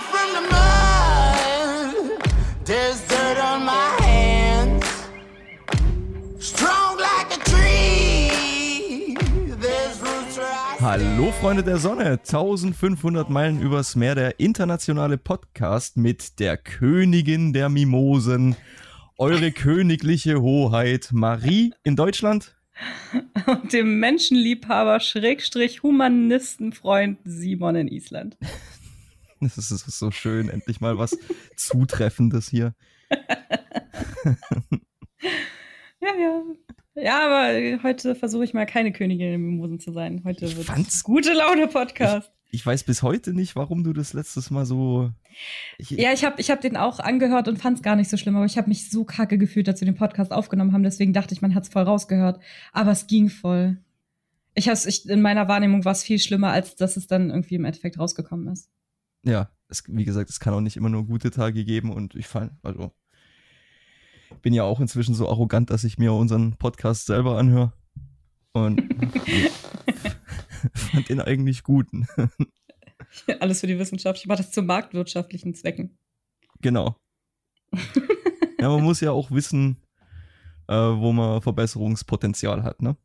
from the mud. There's dirt on my hands. Strong like a tree. There's roots where I Hallo Freunde der Sonne, 1500 Meilen übers Meer, der internationale Podcast mit der Königin der Mimosen, eure königliche Hoheit Marie in Deutschland. und dem Menschenliebhaber Schrägstrich Humanistenfreund Simon in Island. Das ist, das ist so schön, endlich mal was Zutreffendes hier. Ja, ja. Ja, aber heute versuche ich mal keine Königin der Mimosen zu sein. Heute Ich fand's- gute Laune Podcast. Ich weiß bis heute nicht, warum du das letztes Mal so. Ich, Ja, ich habe ich hab den auch angehört und fand es gar nicht so schlimm, aber ich habe mich so kacke gefühlt, als wir den Podcast aufgenommen haben. Deswegen dachte ich, man hat's voll rausgehört. Aber es ging voll. Ich hab's, ich, in meiner Wahrnehmung war es viel schlimmer, als dass es dann irgendwie im Endeffekt rausgekommen ist. Ja, es, wie gesagt, es kann auch nicht immer nur gute Tage geben und ich fall, also bin ja auch inzwischen so arrogant, dass ich mir unseren Podcast selber anhöre und fand den eigentlich guten. Alles für die Wissenschaft. Ich mache das zu marktwirtschaftlichen Zwecken. genau. Ja, man muss ja auch wissen, äh, wo man Verbesserungspotenzial hat, ne?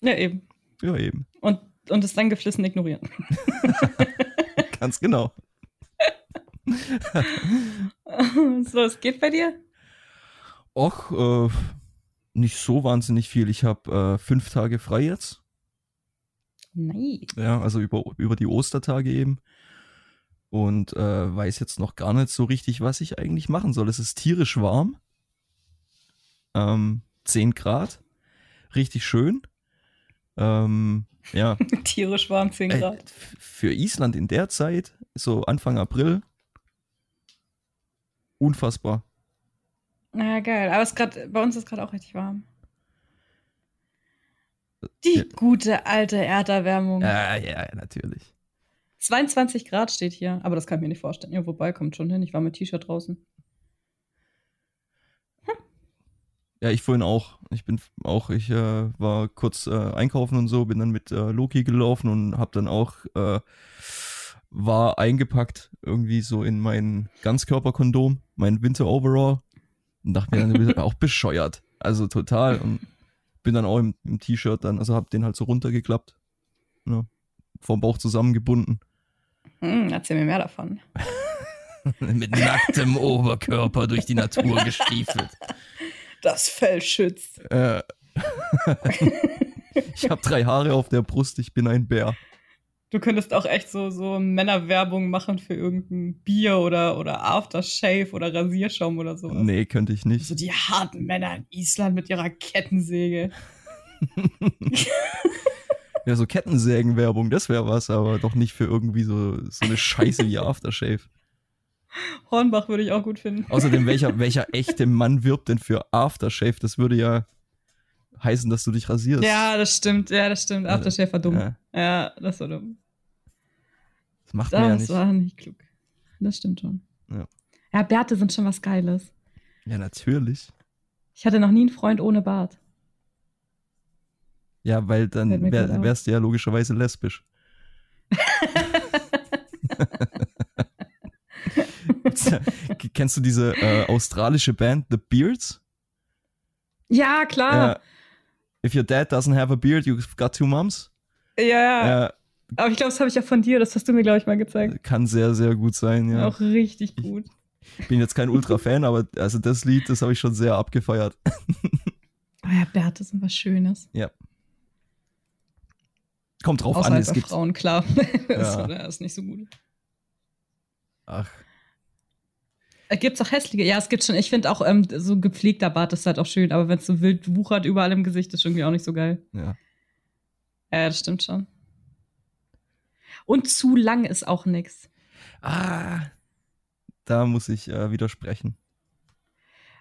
Ja, eben. Ja, eben. Und, und es dann geflissen ignorieren. Ganz genau. so, es geht bei dir? Och, äh, nicht so wahnsinnig viel. Ich habe äh, fünf Tage frei jetzt. Nein. Ja, also über, über die Ostertage eben. Und äh, weiß jetzt noch gar nicht so richtig, was ich eigentlich machen soll. Es ist tierisch warm. Ähm, 10 Grad. Richtig schön. Ähm, ja, Tierisch warm, 10 äh, Grad. f- für Island in der Zeit, so Anfang April, unfassbar. Na geil. Aber es grad, bei uns ist gerade auch richtig warm. Die Ja. gute alte Erderwärmung. Ja, ja, natürlich. 22 Grad steht hier, aber das kann ich mir nicht vorstellen. Ja, wobei, kommt schon hin. Ich war mit T-Shirt draußen. Ja, ich vorhin auch. Ich bin auch, ich äh, war kurz äh, einkaufen und so, bin dann mit äh, Loki gelaufen und hab dann auch, äh, war eingepackt irgendwie so in mein Ganzkörperkondom, mein Winter-Overall und dachte mir dann auch bescheuert. Also total und bin dann auch im, im T-Shirt dann, also hab den halt so runtergeklappt, ne, vom Bauch zusammengebunden. Hm, erzähl mir mehr davon. mit nacktem Oberkörper durch die Natur gestiefelt. Das Fell schützt. Äh, ich habe drei Haare auf der Brust, ich bin ein Bär. Du könntest auch echt so, so Männerwerbung machen für irgendein Bier oder, oder Aftershave oder Rasierschaum oder so. Nee, könnte ich nicht. So die harten Männer in Island mit ihrer Kettensäge. Ja, so Kettensägenwerbung, das wäre was, aber doch nicht für irgendwie so, so eine Scheiße wie Aftershave. Hornbach würde ich auch gut finden. Außerdem, welcher, welcher echte Mann wirbt denn für Aftershave? Das würde ja heißen, dass du dich rasierst. Ja, das stimmt. Ja, das stimmt. Aftershave war dumm. Ja. Ja, das war dumm. Das macht man ja Das nicht. war nicht klug. Das stimmt schon. Ja. ja, Bärte sind schon was Geiles. Ja, natürlich. Ich hatte noch nie einen Freund ohne Bart. Ja, weil dann wär, wärst du ja logischerweise lesbisch. Kennst du diese äh, australische Band The Beards? Ja, klar. Ja. If your dad doesn't have a beard, you've got two moms. Ja, ja. Ja, Aber ich glaube, das habe ich ja von dir. Das hast du mir, glaube ich, mal gezeigt. kann sehr, sehr gut sein, ja. Auch richtig gut. Bin jetzt kein Ultra-Fan, aber also das Lied, das habe ich schon sehr abgefeiert. Oh ja, Bärte sind was Schönes. Kommt drauf Außer an, es gibt. Frauen, klar. das, Ja. das ist nicht so gut. Ach, Äh, Gibt's auch hässliche? Ja, es gibt schon. Ich finde auch ähm, so gepflegter Bart ist halt auch schön, aber wenn es so wild wuchert überall im Gesicht, ist irgendwie auch nicht so geil. ja. Ja, das stimmt schon. Und zu lang ist auch nix. Ah, da muss ich äh, widersprechen.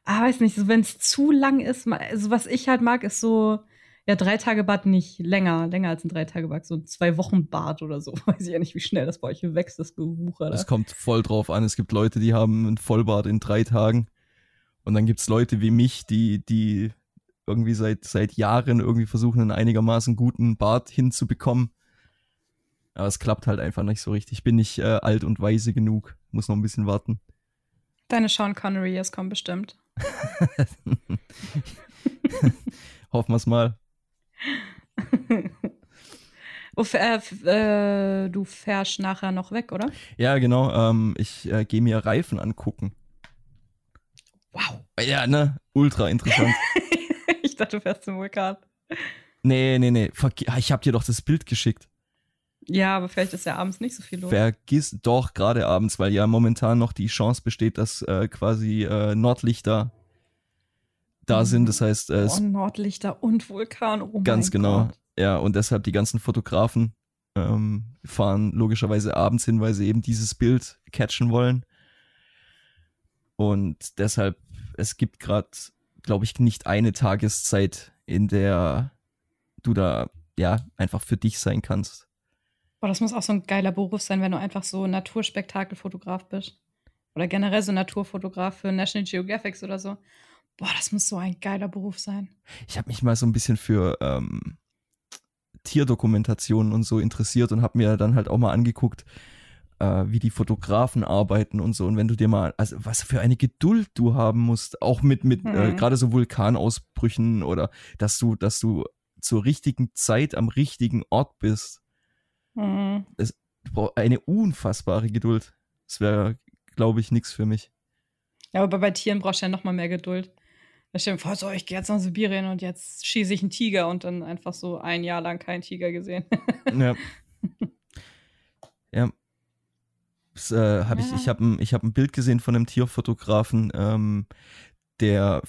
Ah, weiß nicht, so wenn es zu lang ist, also was ich halt mag, ist so, ja, drei Tage Bart nicht länger, länger als ein drei Tage Bart, so ein zwei Wochen Bart oder so. Weiß ich ja nicht, wie schnell das bei euch wächst, das Gewucher. Es kommt voll drauf an. Es gibt Leute, die haben einen Vollbart in drei Tagen. Und dann gibt's Leute wie mich, die, die irgendwie seit, seit Jahren irgendwie versuchen, einen einigermaßen guten Bart hinzubekommen. Aber es klappt halt einfach nicht so richtig. Ich bin nicht äh, alt und weise genug. Muss noch ein bisschen warten. Deine Sean Connery, es kommt bestimmt. Hoffen wir es mal. Äh, äh, du fährst nachher noch weg, oder? Ja, genau. Ähm, ich äh, gehe mir Reifen angucken. Wow. Ja, ne? Ultra interessant. ich dachte, du fährst zum Vulkan. nee, nee, nee. Ah, ich hab dir doch das Bild geschickt. Ja, aber vielleicht ist ja abends nicht so viel los. Vergiss doch gerade abends, weil ja momentan noch die Chance besteht, dass äh, quasi äh, Nordlichter da Mhm. sind. Das heißt, äh, oh, Nordlichter und Vulkan. Oh Ganz genau. Gott. Ja, und deshalb die ganzen Fotografen ähm, fahren logischerweise abends hin, weil sie eben dieses Bild catchen wollen. Und deshalb, es gibt gerade, glaube ich, nicht eine Tageszeit, in der du da ja einfach für dich sein kannst. Boah, das muss auch so ein geiler Beruf sein, wenn du einfach so Naturspektakelfotograf bist. Oder generell so Naturfotograf für National Geographic oder so. Boah, das muss so ein geiler Beruf sein. Ich habe mich mal so ein bisschen für ähm, Tierdokumentationen und so interessiert und habe mir dann halt auch mal angeguckt, äh, wie die Fotografen arbeiten und so. Und wenn du dir mal, also was für eine Geduld du haben musst, auch mit, mit äh, Mhm. gerade so Vulkanausbrüchen oder dass du, dass du zur richtigen Zeit am richtigen Ort bist. Mhm. Du brauchst eine unfassbare Geduld. Das wäre, glaube ich, nichts für mich. Ja, aber bei Tieren brauchst du ja noch mal mehr Geduld. Da stell dir vor, so, ich gehe jetzt nach Sibirien und jetzt schieße ich einen Tiger und dann einfach so ein Jahr lang keinen Tiger gesehen. Ja. ja. Das, äh, hab ich Ja. ich habe ein, ich hab ein Bild gesehen von einem Tierfotografen, ähm, der,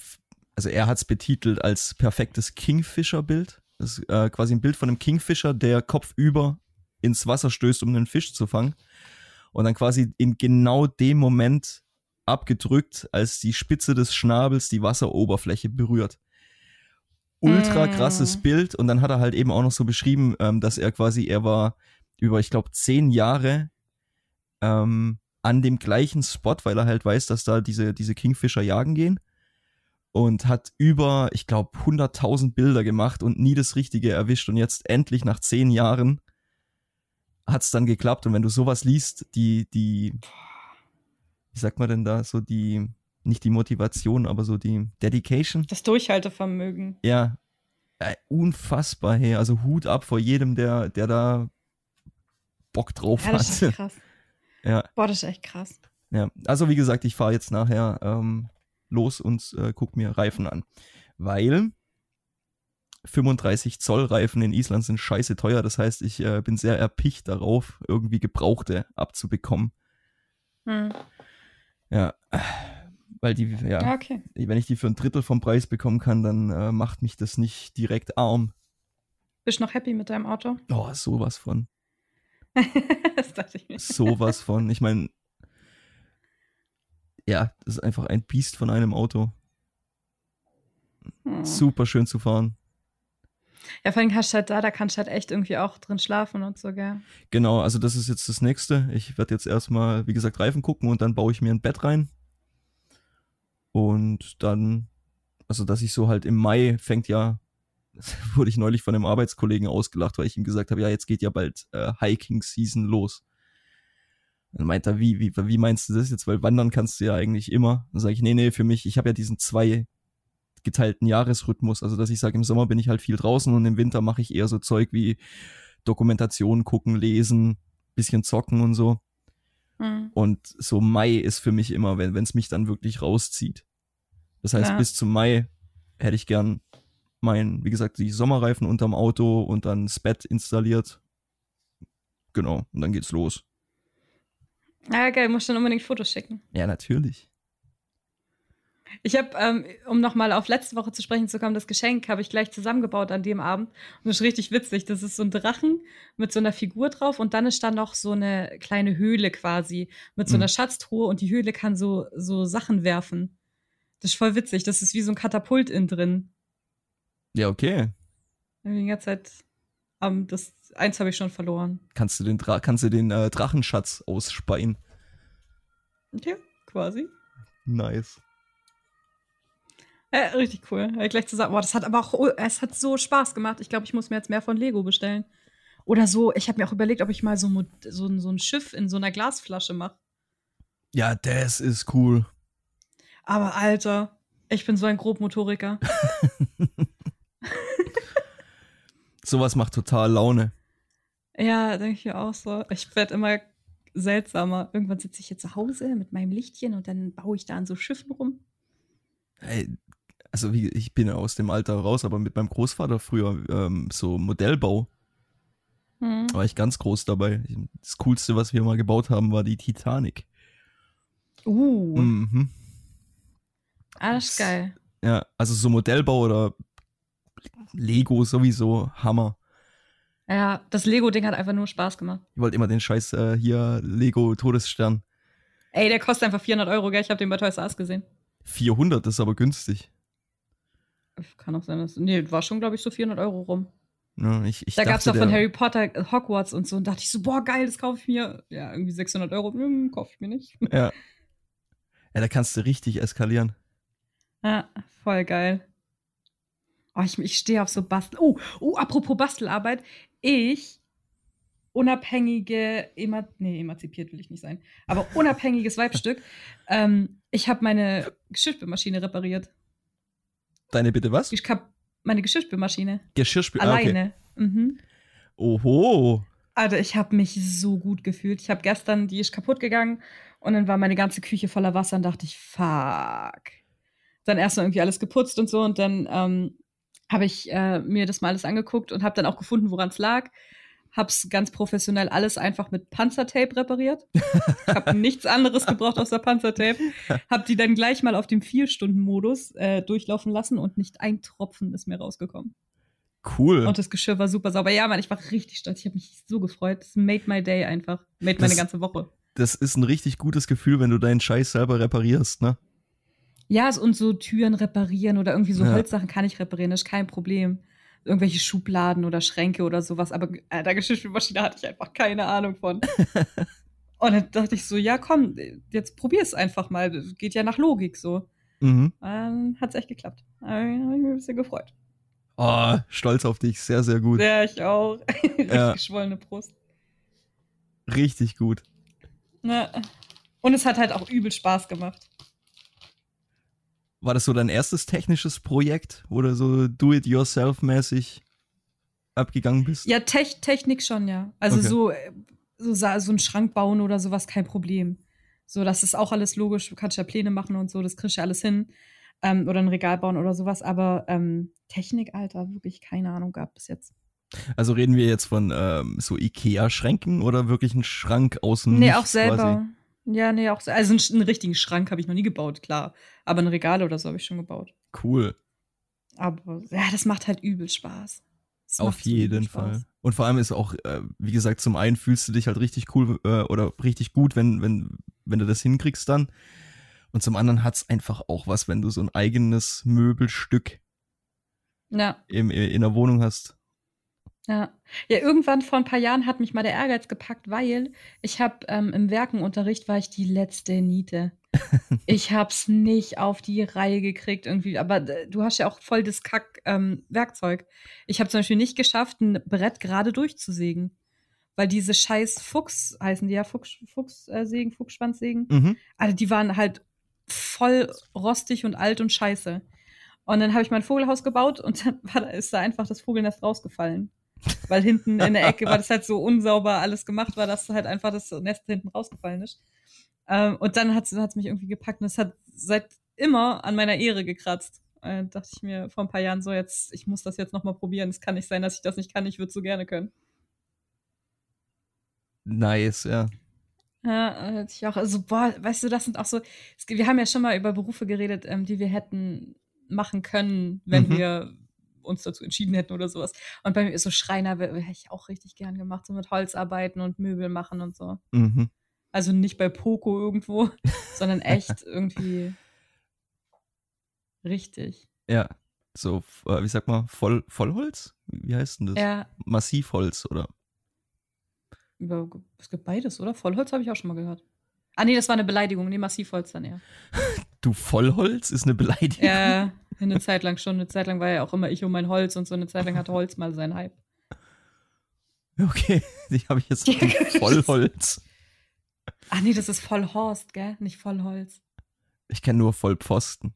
also er hat es betitelt als perfektes Kingfisher-Bild. Das ist äh, quasi ein Bild von einem Kingfisher, der kopfüber ins Wasser stößt, um einen Fisch zu fangen. Und dann quasi in genau dem Moment abgedrückt, als die Spitze des Schnabels die Wasseroberfläche berührt. Ultra krasses Mm. Bild. Und dann hat er halt eben auch noch so beschrieben, ähm, dass er quasi, er war über, ich glaube, zehn Jahre ähm, an dem gleichen Spot, weil er halt weiß, dass da diese, diese Kingfisher jagen gehen. Und hat über, ich glaube, 100.000 Bilder gemacht und nie das Richtige erwischt. Und jetzt endlich nach zehn Jahren hat's dann geklappt. Und wenn du sowas liest, die, die, wie sagt man denn da, so die, nicht die Motivation, aber so die Dedication, Das Durchhaltevermögen. ja, äh, unfassbar, hey. Also Hut ab vor jedem, der, der da Bock drauf Ja, das ist hat. echt krass. Ja, Boah, das ist echt krass. ja. Also wie gesagt, ich fahre jetzt nachher ähm, los und äh, guck mir Reifen an. Weil 35 Zoll Reifen in Island sind scheiße teuer. Das heißt, ich äh, bin sehr erpicht darauf, irgendwie Gebrauchte abzubekommen. Hm. Ja, weil die, ja, Ja, okay. wenn ich die für ein Drittel vom Preis bekommen kann, dann äh, macht mich das nicht direkt arm. Bist du noch happy mit deinem Auto? Oh, sowas von. das dachte ich mir. Sowas von. Ich meine, ja, das ist einfach ein Biest von einem Auto. Hm. Super schön zu fahren. Ja, vor allem hast du halt da, da kannst du halt echt irgendwie auch drin schlafen und so, gell? Genau, also das ist jetzt das nächste. Ich werde jetzt erstmal, wie gesagt, Reifen gucken und dann baue ich mir ein Bett rein. Und dann, also dass ich so halt im Mai fängt ja, wurde ich neulich von einem Arbeitskollegen ausgelacht, weil ich ihm gesagt habe, ja, jetzt geht ja bald äh, Hiking-Season los. Dann meint er, wie, wie, wie meinst du das jetzt? Weil wandern kannst du ja eigentlich immer. Dann sage ich, nee, nee, für mich, ich habe ja diesen zwei geteilten Jahresrhythmus. Also dass ich sage, im Sommer bin ich halt viel draußen und im Winter mache ich eher so Zeug wie Dokumentation gucken, lesen, bisschen zocken und so. Hm. Und so Mai ist für mich immer, wenn es mich dann wirklich rauszieht. Das heißt, Ja. bis zum Mai hätte ich gern mein, wie gesagt, die Sommerreifen unterm Auto und dann das Bett installiert. Genau, und dann geht's los. Ja, geil, musst dann unbedingt Fotos schicken. Ja, natürlich. Ich habe, ähm, um nochmal auf letzte Woche zu sprechen zu kommen, das Geschenk habe ich gleich zusammengebaut an dem Abend. Und das ist richtig witzig. Das ist so ein Drachen mit so einer Figur drauf und dann ist da noch so eine kleine Höhle quasi mit so Mhm. einer Schatztruhe und die Höhle kann so, so Sachen werfen. Das ist voll witzig. Das ist wie so ein Katapult innen drin. Ja, okay. Ich Die ganze Zeit, ähm, das eins habe ich schon verloren. Kannst du den, Dra kannst du den äh, Drachenschatz ausspeien. Ja, quasi. Nice. Ja, richtig cool. Gleich zusammen. Boah, das hat aber auch, oh, es hat so Spaß gemacht. Ich glaube, ich muss mir jetzt mehr von Lego bestellen. Oder so, ich habe mir auch überlegt, ob ich mal so, so, ein- so ein Schiff in so einer Glasflasche mache. Ja, das ist cool. Aber Alter, ich bin so ein Grobmotoriker. Sowas macht total Laune. Ja, denke ich mir auch so. Ich werde immer seltsamer. Irgendwann sitze ich hier zu Hause mit meinem Lichtchen und dann baue ich da an so Schiffen rum. Ey, also wie, ich bin aus dem Alter raus, aber mit meinem Großvater früher ähm, so Modellbau Hm. war ich ganz groß dabei. Das coolste, was wir mal gebaut haben, war die Titanic. Uh, Mhm. ah, das. Ja, also so Modellbau oder Lego sowieso Hammer. Ja, das Lego-Ding hat einfach nur Spaß gemacht. Ich wollte immer den Scheiß äh, hier Lego Todesstern. Ey, der kostet einfach 400 Euro, gell? Ich habe den bei Toys R Us gesehen. 400 ist aber günstig. Kann auch sein, dass. Nee, war schon, glaube ich, so 400 Euro rum. Ja, ich, ich da gab's dachte, doch von Harry Potter äh, Hogwarts und so. Und dachte ich so, boah, geil, das kaufe ich mir. Ja, irgendwie 600 Euro. Hm, kaufe ich mir nicht. Ja. ja, da kannst du richtig eskalieren. Ja, voll geil. Oh, ich, ich stehe auf so Bastel. Oh, oh, apropos Bastelarbeit. Ich, unabhängige, Ema nee, emanzipiert will ich nicht sein, aber unabhängiges Weibstück, ähm, ich habe meine Geschirrspülmaschine repariert. Deine bitte was? Ich hab meine Geschirrspülmaschine. Geschirrspül. ah, okay. Alleine. Mhm. Oho. Alter, ich habe mich so gut gefühlt. Ich habe gestern, die ist kaputt gegangen und dann war meine ganze Küche voller Wasser und dachte ich, fuck. Dann erst mal irgendwie alles geputzt und so und dann ähm, habe ich äh, mir das mal alles angeguckt und habe dann auch gefunden, woran es lag. Hab's ganz professionell alles einfach mit Panzertape repariert. Habe nichts anderes gebraucht außer Panzertape. Hab die dann gleich mal auf dem Vier-Stunden-Modus äh, durchlaufen lassen und nicht ein Tropfen ist mir rausgekommen. Cool. Und das Geschirr war super sauber. Ja, Mann, ich war richtig stolz. Ich habe mich so gefreut. Das made my day einfach. Made meine Das- ganze Woche. das ist ein richtig gutes Gefühl, wenn du deinen Scheiß selber reparierst, ne? Ja, und so Türen reparieren oder irgendwie so Ja. Holzsachen kann ich reparieren. Das ist kein Problem. Irgendwelche Schubladen oder Schränke oder sowas. Aber äh, der Geschirrspülmaschine hatte ich einfach keine Ahnung von. und dann dachte ich so, ja, komm, jetzt probier's einfach mal. Das geht ja nach Logik so. Mhm. Dann hat's echt geklappt. Da habe ich mich ein bisschen gefreut. Oh, stolz auf dich, sehr, sehr gut. Ja, ich auch. Richtig Ja. geschwollene Brust. Richtig gut. Ne? Und es hat halt auch übel Spaß gemacht. War das so dein erstes technisches Projekt, wo du so do-it-yourself-mäßig abgegangen bist? Ja, Tech Technik schon, ja. Also Okay. so, so, so einen Schrank bauen oder sowas, kein Problem. So, das ist auch alles logisch. Du kannst ja Pläne machen und so, das kriegst du ja alles hin. Ähm, oder ein Regal bauen oder sowas. Aber ähm, Technik, Alter, wirklich keine Ahnung gehabt bis jetzt. Also reden wir jetzt von ähm, so Ikea-Schränken oder wirklich einen Schrank aus dem Nee, auch selber. Quasi? Ja, nee, auch se- Also einen, einen richtigen Schrank habe ich noch nie gebaut, klar. Aber ein Regal oder so habe ich schon gebaut. Cool, Aber ja, das macht halt übel Spaß. Das auf so jeden Spaß. Fall. Und vor allem ist auch, äh, wie gesagt, zum einen fühlst du dich halt richtig cool äh, oder richtig gut, wenn, wenn, wenn du das hinkriegst dann. Und zum anderen hat's einfach auch was, wenn du so ein eigenes Möbelstück Ja. im, in der Wohnung hast. Ja. ja, irgendwann vor ein paar Jahren hat mich mal der Ehrgeiz gepackt, weil ich habe ähm, im Werkenunterricht war ich die letzte Niete. ich hab's nicht auf die Reihe gekriegt irgendwie, aber äh, du hast ja auch voll das Kack ähm, Werkzeug. Ich habe zum Beispiel nicht geschafft, ein Brett gerade durchzusägen, weil diese scheiß Fuchs heißen die ja Fuchs, Fuchssägen, Fuchsschwanzsägen. Mhm. Also die waren halt voll rostig und alt und scheiße. Und dann habe ich mein Vogelhaus gebaut und dann war, da- ist da einfach das Vogelnest rausgefallen. Weil hinten in der Ecke, weil das halt so unsauber alles gemacht war, dass halt einfach das Nest hinten rausgefallen ist. Ähm, und dann hat es mich irgendwie gepackt und es hat seit immer an meiner Ehre gekratzt. Äh, dachte ich mir vor ein paar Jahren so, jetzt, ich muss das jetzt nochmal probieren. Es kann nicht sein, dass ich das nicht kann. Ich würde es so gerne können. Nice, ja. Ja, äh, ich auch. Also, boah, weißt du, das sind auch so. Es, wir haben ja schon mal über Berufe geredet, ähm, die wir hätten machen können, wenn Mhm. wir uns dazu entschieden hätten oder sowas. Und bei mir ist so Schreiner, hätte ich auch richtig gern gemacht, so mit Holzarbeiten und Möbel machen und so. Mhm. Also nicht bei Poco irgendwo, sondern echt irgendwie richtig. Ja. So, äh, wie sag mal, Voll, Vollholz? Wie heißt denn das? Ja, Massivholz, oder? es gibt beides, oder? Vollholz habe ich auch schon mal gehört. Ah, nee, das war eine Beleidigung. Nee, Massivholz dann eher. Du Vollholz ist eine Beleidigung. Ja, eine Zeit lang schon. Eine Zeit lang war ja auch immer ich um mein Holz und so. Eine Zeit lang hatte Holz mal seinen Hype. Okay, die habe ich jetzt Ja, Vollholz. Ach nee, das ist Vollhorst, gell? Nicht Vollholz. Ich kenne nur Vollpfosten.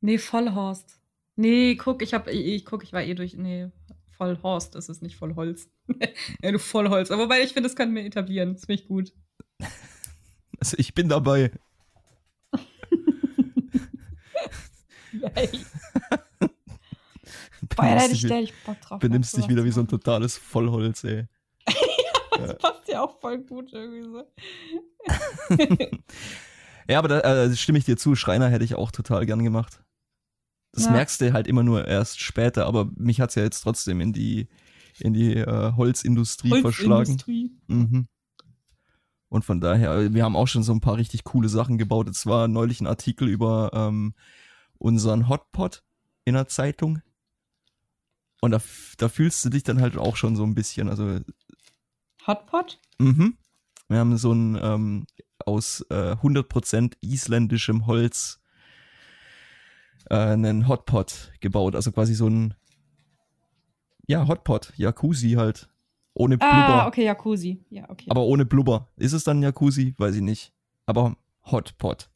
Nee, Vollhorst. Nee, guck, ich hab, ich, ich guck, ich war eh durch, nee, Vollhorst ist es nicht Vollholz. ja, du Vollholz. Aber wobei ich finde, das könnten wir etablieren. Das finde ich gut. Also ich bin dabei. Boah, ja, da hätte ich, ich Bock drauf. benimmst dich wieder wie so ein totales Vollholz, ey. Das passt ja auch voll gut irgendwie so. Ja, aber da äh, stimme ich dir zu, Schreiner hätte ich auch total gern gemacht. Das Ja. merkst du halt immer nur erst später, aber mich hat's ja jetzt trotzdem in die, in die äh, Holzindustrie verschlagen. Holzindustrie. Mhm. Und von daher, wir haben auch schon so ein paar richtig coole Sachen gebaut. Es war neulich ein Artikel über ähm, unseren Hotpot in der Zeitung. Und da, da fühlst du dich dann halt auch schon so ein bisschen. Also, Hotpot? mhm. Wir haben so ein ähm, aus äh, 100% isländischem Holz äh, einen Hotpot gebaut. Also quasi so ein, ja, Hotpot, Jacuzzi halt. Ohne Blubber. Ah, okay, Jacuzzi. Ja, okay. Aber ohne Blubber. Ist es dann Jacuzzi? Weiß ich nicht. Aber Hotpot.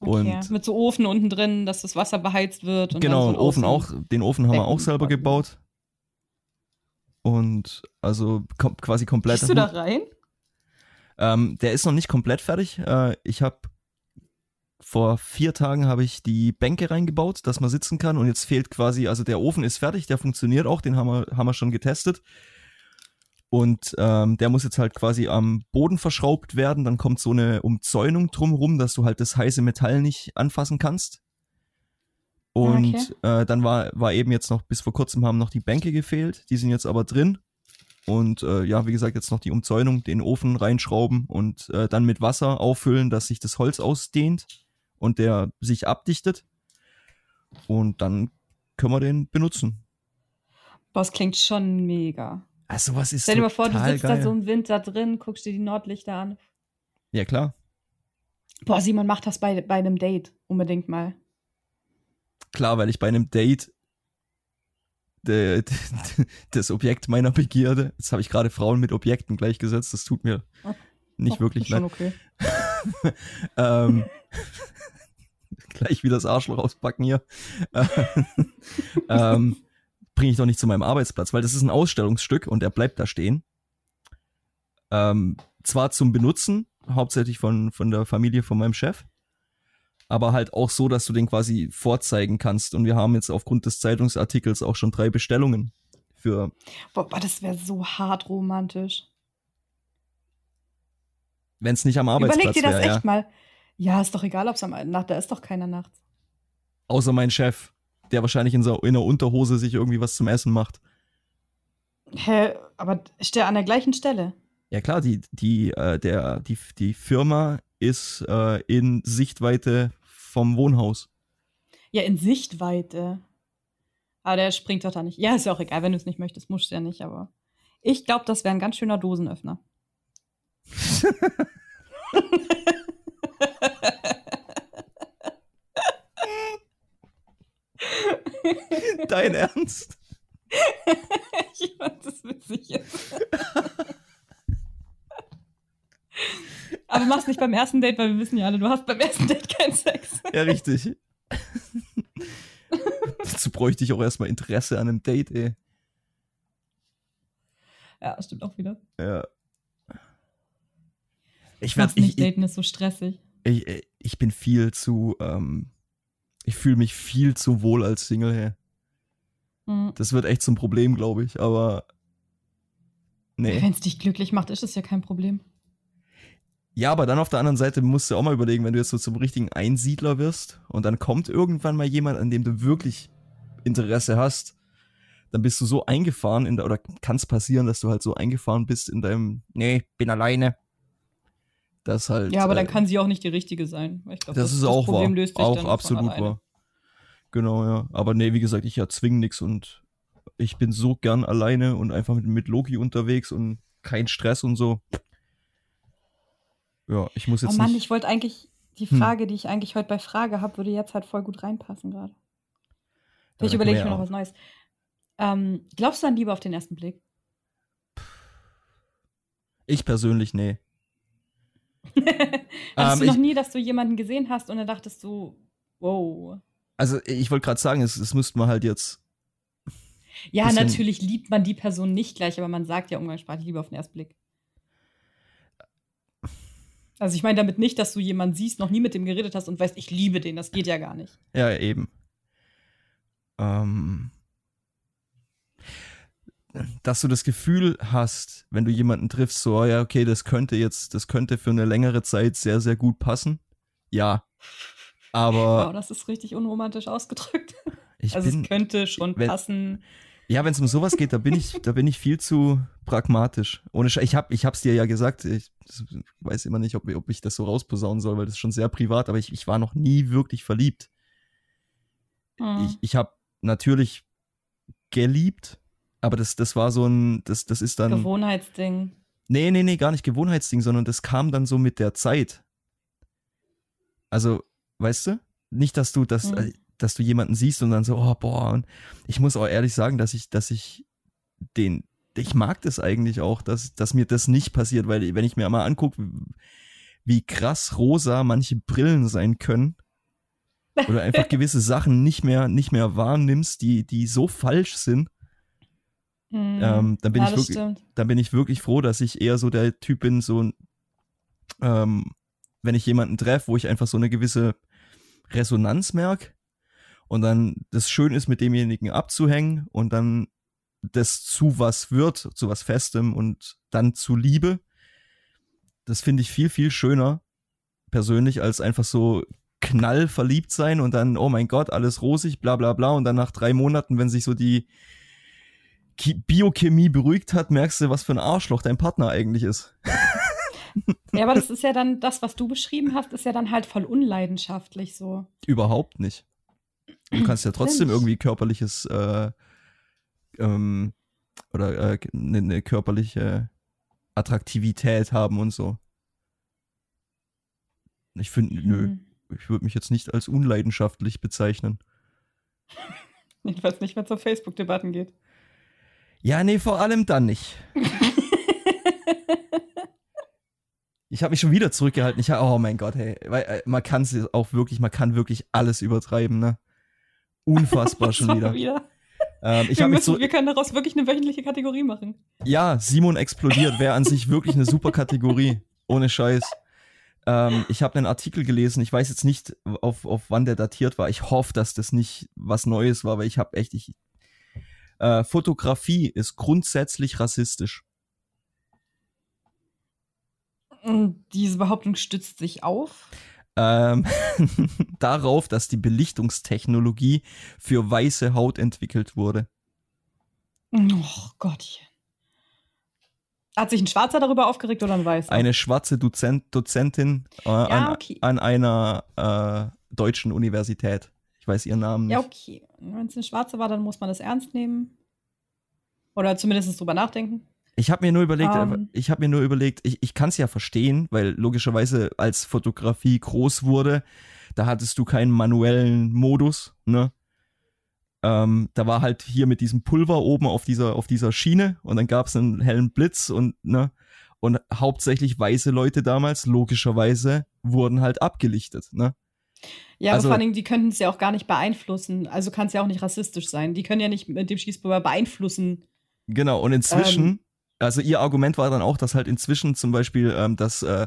okay. und- Mit so Ofen unten drin, dass das Wasser beheizt wird. Und genau, so Ofen auch. Außen- Den Ofen haben wir auch selber gebaut. Und also kom quasi komplett. Gehst du da rein? Ähm, der ist noch nicht komplett fertig. Äh, ich habe vor vier Tagen habe ich die Bänke reingebaut, dass man sitzen kann. Und jetzt fehlt quasi, also der Ofen ist fertig, der funktioniert auch, den haben wir, haben wir schon getestet. Und ähm, der muss jetzt halt quasi am Boden verschraubt werden. Dann kommt so eine Umzäunung drumherum, dass du halt das heiße Metall nicht anfassen kannst. Und äh, dann war, war eben jetzt noch, bis vor kurzem haben noch die Bänke gefehlt. Die sind jetzt aber drin. Und äh, ja, wie gesagt, jetzt noch die Umzäunung, den Ofen reinschrauben und äh, dann mit Wasser auffüllen, dass sich das Holz ausdehnt und der sich abdichtet. Und dann können wir den benutzen. Boah, das klingt schon mega. Also was ist Stell dir mal vor, du sitzt geil. da so im Winter drin, guckst dir die Nordlichter an. Ja, klar. Boah, Simon, mach das bei, bei einem Date unbedingt mal. Klar, weil ich bei einem Date de, de, das Objekt meiner Begierde, jetzt habe ich gerade Frauen mit Objekten gleichgesetzt, das tut mir nicht Oh, wirklich leid. okay. ähm, gleich wieder das Arschloch auspacken hier. ähm, Bringe ich doch nicht zu meinem Arbeitsplatz, weil das ist ein Ausstellungsstück und der bleibt da stehen. Ähm, zwar zum Benutzen, hauptsächlich von, von der Familie von meinem Chef, aber halt auch so, dass du den quasi vorzeigen kannst. Und wir haben jetzt aufgrund des Zeitungsartikels auch schon drei Bestellungen für. Boah, das wäre so hart romantisch. Wenn es nicht am Überleg Arbeitsplatz dir das wäre, echt ja. mal. Ja, ist doch egal, ob es am Nacht, da ist doch keiner nachts. Außer mein Chef, der wahrscheinlich in, so, in der Unterhose sich irgendwie was zum Essen macht. Hä, aber stehe an der gleichen Stelle. Ja klar, die, die, äh, der, die, die Firma ist äh, in Sichtweite vom Wohnhaus. Ja, in Sichtweite. Aber der springt doch da nicht. Ja, ist ja auch egal, wenn du es nicht möchtest, musst du ja nicht, aber ich glaube, das wäre ein ganz schöner Dosenöffner. Dein Ernst? ich fand das witzig jetzt. aber mach's nicht beim ersten Date, weil wir wissen ja alle, du hast beim ersten Date keinen Sex. Ja, richtig. Dazu bräuchte ich auch erstmal Interesse an einem Date, ey. Ja, stimmt auch wieder. Ja. Ich, Ich werd, weiß nicht, ich, ich, daten ist so stressig. ich, ich bin viel zu, ähm, ich fühle mich viel zu wohl als Single, hey. Mhm. Das wird echt zum Problem, glaube ich, aber nee. Wenn es dich glücklich macht, ist es ja kein Problem. Ja, aber dann auf der anderen Seite musst du auch mal überlegen, wenn du jetzt so zum richtigen Einsiedler wirst und dann kommt irgendwann mal jemand, an dem du wirklich Interesse hast, dann bist du so eingefahren in der, oder kann es passieren, dass du halt so eingefahren bist in deinem, nee, bin alleine. Das halt. Ja, aber dann äh, kann sie auch nicht die richtige sein. Ich glaub, das, ist auch Problem wahr. löst sich Auch dann absolut wahr. Genau, ja. Aber nee, wie gesagt, ich erzwinge nix und ich bin so gern alleine und einfach mit, mit Loki unterwegs und kein Stress und so. Ja, ich muss Oh jetzt Mann, nicht. ich wollte eigentlich, die Hm. Frage, die ich eigentlich heute bei Frage habe, würde jetzt halt voll gut reinpassen gerade. Ja, Vielleicht überlege ich mir noch was Neues. Ähm, glaubst du an Liebe auf den ersten Blick? Ich persönlich, nee. Hattest Ähm, du noch nie, dass du jemanden gesehen hast und dann dachtest du, wow. Also ich wollte gerade sagen, es, es müsste man halt jetzt. Ja, natürlich liebt man die Person nicht gleich, aber man sagt ja umgangssprachlich lieber auf den ersten Blick. Also ich meine damit nicht, dass du jemanden siehst, noch nie mit dem geredet hast und weißt, ich liebe den, das geht ja gar nicht. Ja, eben. Ähm, dass du das Gefühl hast, wenn du jemanden triffst, so, oh ja, okay, das könnte jetzt, das könnte für eine längere Zeit sehr, sehr gut passen. Ja. Aber Wow, das ist richtig unromantisch ausgedrückt. ich also bin, es könnte schon wenn- passen. ja, wenn es um sowas geht, da bin ich, da bin ich viel zu pragmatisch. Ohne Sch ich hab, ich hab's dir ja gesagt, ich weiß immer nicht, ob, ob ich das so rausposaunen soll, weil das ist schon sehr privat, aber ich, ich war noch nie wirklich verliebt. Hm. ich, ich habe natürlich geliebt, aber das, das war so ein, das, das ist dann. Gewohnheitsding. Nee, nee, nee, gar nicht Gewohnheitsding, sondern das kam dann so mit der Zeit. Also, weißt du? Nicht, dass du das, Mhm. dass du jemanden siehst und dann so, oh, boah, und ich muss auch ehrlich sagen, dass ich, dass ich den, ich mag das eigentlich auch, dass, dass mir das nicht passiert, weil wenn ich mir mal angucke, wie krass rosa manche Brillen sein können, oder einfach gewisse Sachen nicht mehr, nicht mehr wahrnimmst, die, die so falsch sind, Hm. ähm, dann bin ja, ich wirklich, stimmt. dann bin ich wirklich froh, dass ich eher so der Typ bin, so ähm, wenn ich jemanden treffe, wo ich einfach so eine gewisse Resonanz merke und dann das schön ist, mit demjenigen abzuhängen und dann das zu was wird, zu was Festem und dann zu Liebe. Das finde ich viel, viel schöner persönlich als einfach so knall verliebt sein und dann, oh mein Gott, alles rosig, bla bla bla und dann nach drei Monaten, wenn sich so die Biochemie beruhigt hat, merkst du, was für ein Arschloch dein Partner eigentlich ist. Ja, aber das ist ja dann, das, was du beschrieben hast, ist ja dann halt voll unleidenschaftlich so. Überhaupt nicht. Du kannst ja trotzdem irgendwie körperliches äh, ähm, oder äh, eine, eine körperliche Attraktivität haben und so. Ich finde, nö, Hm. ich würde mich jetzt nicht als unleidenschaftlich bezeichnen. Jedenfalls nicht, wenn es um Facebook-Debatten geht. Ja, nee, vor allem dann nicht. Ich habe mich schon wieder zurückgehalten. Ich oh mein Gott, hey, weil äh, man kann es auch wirklich, man kann wirklich alles übertreiben, ne? Unfassbar schon So wieder. Ähm, wir, müssen, so, wir können daraus wirklich eine wöchentliche Kategorie machen. ja, Simon explodiert wäre an sich wirklich eine super Kategorie, ohne Scheiß. Ähm, ich habe einen Artikel gelesen. Ich weiß jetzt nicht, auf, auf wann der datiert war. Ich hoffe, dass das nicht was Neues war, weil ich habe echt, ich, äh, Fotografie ist grundsätzlich rassistisch. Und diese Behauptung stützt sich auf. ähm, darauf, dass die Belichtungstechnologie für weiße Haut entwickelt wurde. Oh Gottchen. Hat sich ein Schwarzer darüber aufgeregt oder ein Weißer? Eine schwarze Dozent, Dozentin äh, an, okay. an einer äh, deutschen Universität. Ich weiß ihren Namen nicht. Ja, okay. Wenn es eine Schwarze war, dann muss man das ernst nehmen. Oder zumindest drüber nachdenken. Ich habe mir nur überlegt, Ähm. ich habe mir nur überlegt, ich, ich kann es ja verstehen, weil logischerweise als Fotografie groß wurde, da hattest du keinen manuellen Modus, ne? Ähm, da war halt hier mit diesem Pulver oben auf dieser auf dieser Schiene und dann gab es einen hellen Blitz und ne und hauptsächlich weiße Leute damals logischerweise wurden halt abgelichtet, ne? Ja, aber Also- vor allen Dingen, die könnten es ja auch gar nicht beeinflussen. Also kann es ja auch nicht rassistisch sein. Die können ja nicht mit dem Schießpulver beeinflussen. Genau, und inzwischen, Ähm. also ihr Argument war dann auch, dass halt inzwischen zum Beispiel ähm, das, äh,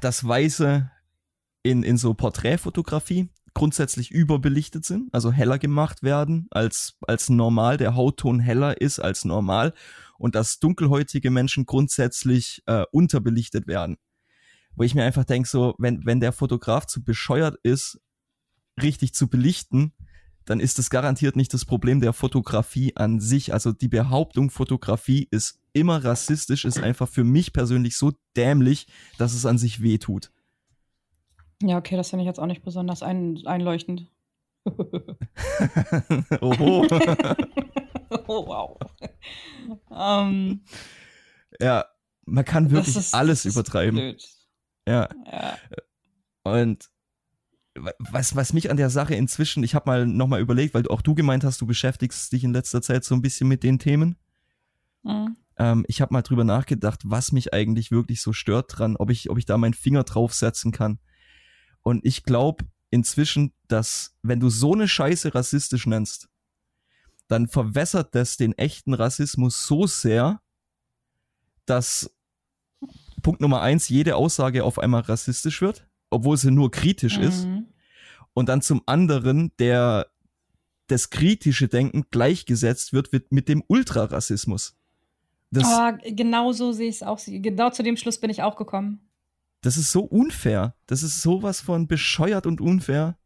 das Weiße in, in so Porträtfotografie grundsätzlich überbelichtet sind, also heller gemacht werden als, als normal, der Hautton heller ist als normal und dass dunkelhäutige Menschen grundsätzlich äh, unterbelichtet werden. Wo ich mir einfach denke, so, wenn, wenn der Fotograf zu bescheuert ist, richtig zu belichten, dann ist es garantiert nicht das Problem der Fotografie an sich. Also die Behauptung, Fotografie ist immer rassistisch, ist einfach für mich persönlich so dämlich, dass es an sich weh tut. Ja, okay, das finde ich jetzt auch nicht besonders ein, einleuchtend. Oho. oh, wow. ähm, ja, man kann wirklich das alles das übertreiben. Blöd. Ja, Ja. und was, was mich an der Sache inzwischen, ich habe mal nochmal überlegt, weil auch du gemeint hast, du beschäftigst dich in letzter Zeit so ein bisschen mit den Themen. Mhm. ähm, ich habe mal drüber nachgedacht, was mich eigentlich wirklich so stört dran, ob ich, ob ich da meinen Finger draufsetzen kann. Und ich glaube inzwischen, dass wenn du so eine Scheiße rassistisch nennst, dann verwässert das den echten Rassismus so sehr, dass Punkt Nummer eins, jede Aussage auf einmal rassistisch wird, obwohl sie nur kritisch ist. Mhm. Und dann zum anderen der das kritische Denken gleichgesetzt wird mit, mit dem Ultrarassismus. Das, Aber genau so sehe ich es auch. Genau zu dem Schluss bin ich auch gekommen. das ist so unfair. Das ist sowas von bescheuert und unfair.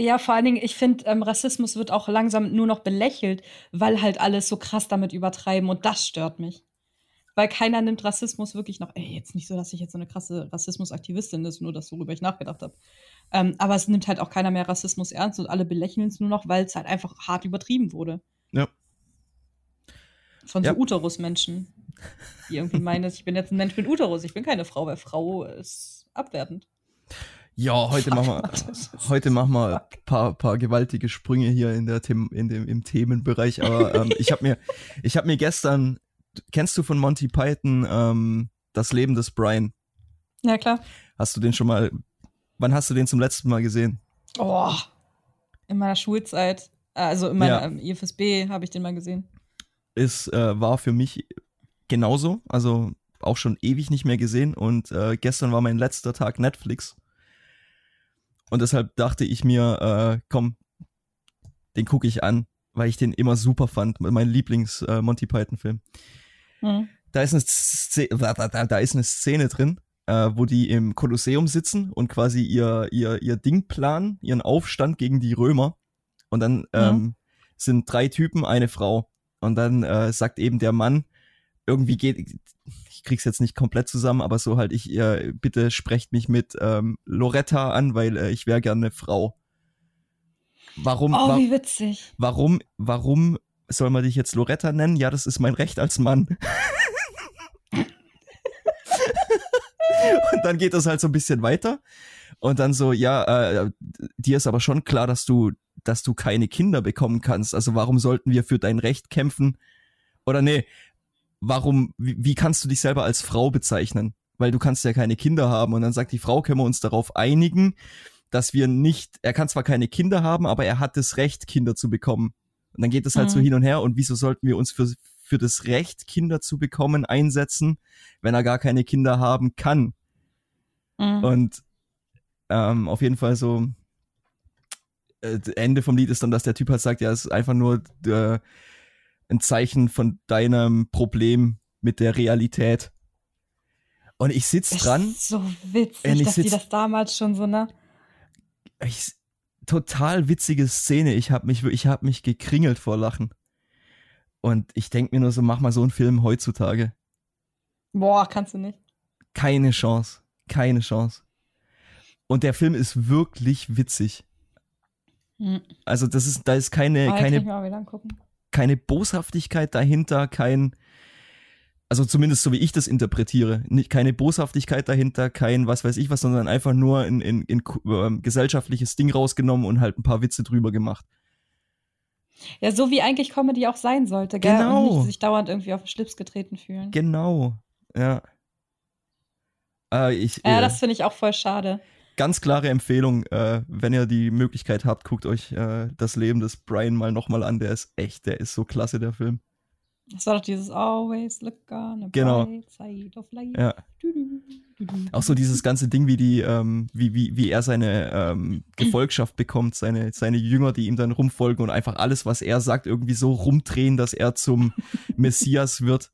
Ja, vor allen Dingen, ich finde, ähm, Rassismus wird auch langsam nur noch belächelt, weil halt alles so krass damit übertreiben und das stört mich. Weil keiner nimmt Rassismus wirklich noch, ey, jetzt nicht so, dass ich jetzt so eine krasse Rassismusaktivistin ist, nur das, worüber ich nachgedacht habe. Ähm, aber es nimmt halt auch keiner mehr Rassismus ernst und alle belächeln es nur noch, weil es halt einfach hart übertrieben wurde. Ja. Von Ja. so Uterus-Menschen, die irgendwie meinen, ich bin jetzt ein Mensch mit Uterus, ich bin keine Frau, weil Frau ist abwertend. Ja, heute machen wir, heute machen wir ein paar, paar gewaltige Sprünge hier in der in dem, im Themenbereich. Aber ähm, ich habe mir, ich habe mir gestern, kennst du von Monty Python ähm, das Leben des Brian? Ja, klar. Hast du den schon mal? Wann hast du den zum letzten Mal gesehen? Oh, in meiner Schulzeit, also in meiner Ja. ähm, IFSB habe ich den mal gesehen. ist, äh, war für mich genauso. Also auch schon ewig nicht mehr gesehen. Und äh, gestern war mein letzter Tag Netflix. Und deshalb dachte ich mir, äh, komm, den gucke ich an, weil ich den immer super fand. Mein Lieblings-Monty Python-Film. Hm. Da ist eine Szene, da, ist eine Szene drin, äh, wo die im Kolosseum sitzen und quasi ihr, ihr, ihr Ding planen, ihren Aufstand gegen die Römer. Und dann ähm, sind drei Typen, eine Frau. Und dann äh, sagt eben der Mann, irgendwie geht, ich krieg's jetzt nicht komplett zusammen, aber so halt, ich, äh, bitte sprecht mich mit ähm, Loretta an, weil äh, ich wäre gerne eine Frau. Warum, Oh, wa wie witzig. warum, warum soll man dich jetzt Loretta nennen? Ja, das ist mein Recht als Mann. und dann geht das halt so ein bisschen weiter. Und dann so, ja, äh, dir ist aber schon klar, dass du, dass du keine Kinder bekommen kannst. Also warum sollten wir für dein Recht kämpfen? Oder nee, warum, wie, wie kannst du dich selber als Frau bezeichnen? Weil du kannst ja keine Kinder haben. Und dann sagt die Frau, können wir uns darauf einigen, dass wir nicht, er kann zwar keine Kinder haben, aber er hat das Recht, Kinder zu bekommen. Und dann geht es halt so Mhm. hin und her. Und wieso sollten wir uns für, für das Recht, Kinder zu bekommen, einsetzen, wenn er gar keine Kinder haben kann? Mhm. Und ähm, auf jeden Fall so, äh, Ende vom Lied ist dann, dass der Typ halt sagt, ja, es ist einfach nur äh, ein Zeichen von deinem Problem mit der Realität. Und ich sitz Das dran, ist so witzig, dass die sitz- das damals schon so, ne? ich, total witzige Szene. Ich habe mich, ich hab mich gekringelt vor Lachen. Und ich denk mir nur so, mach mal so einen Film heutzutage. Boah, kannst du nicht. Keine Chance. Keine Chance. Und der Film ist wirklich witzig. Hm. Also das ist, da ist keine, kann keine keine Boshaftigkeit dahinter, kein, also zumindest so wie ich das interpretiere, nicht, keine Boshaftigkeit dahinter, kein was weiß ich was, sondern einfach nur in, in, in ähm, gesellschaftliches Ding rausgenommen und halt ein paar Witze drüber gemacht. Ja, so wie eigentlich Comedy auch sein sollte, gell? Genau. Und nicht sich dauernd irgendwie auf den Schlips getreten fühlen. Genau, ja. Äh, ich, ja, äh, das finde ich auch voll schade. ganz klare Empfehlung, äh, wenn ihr die Möglichkeit habt, guckt euch äh, das Leben des Brian mal nochmal an, der ist echt, der ist so klasse, der Film. Das war doch dieses Always look on the Genau. bright side of life. Ja. Du, du, du, du. Auch so dieses ganze Ding, wie die, ähm, wie, wie, wie er seine ähm, Gefolgschaft bekommt, seine, seine Jünger, die ihm dann rumfolgen und einfach alles, was er sagt, irgendwie so rumdrehen, dass er zum Messias wird.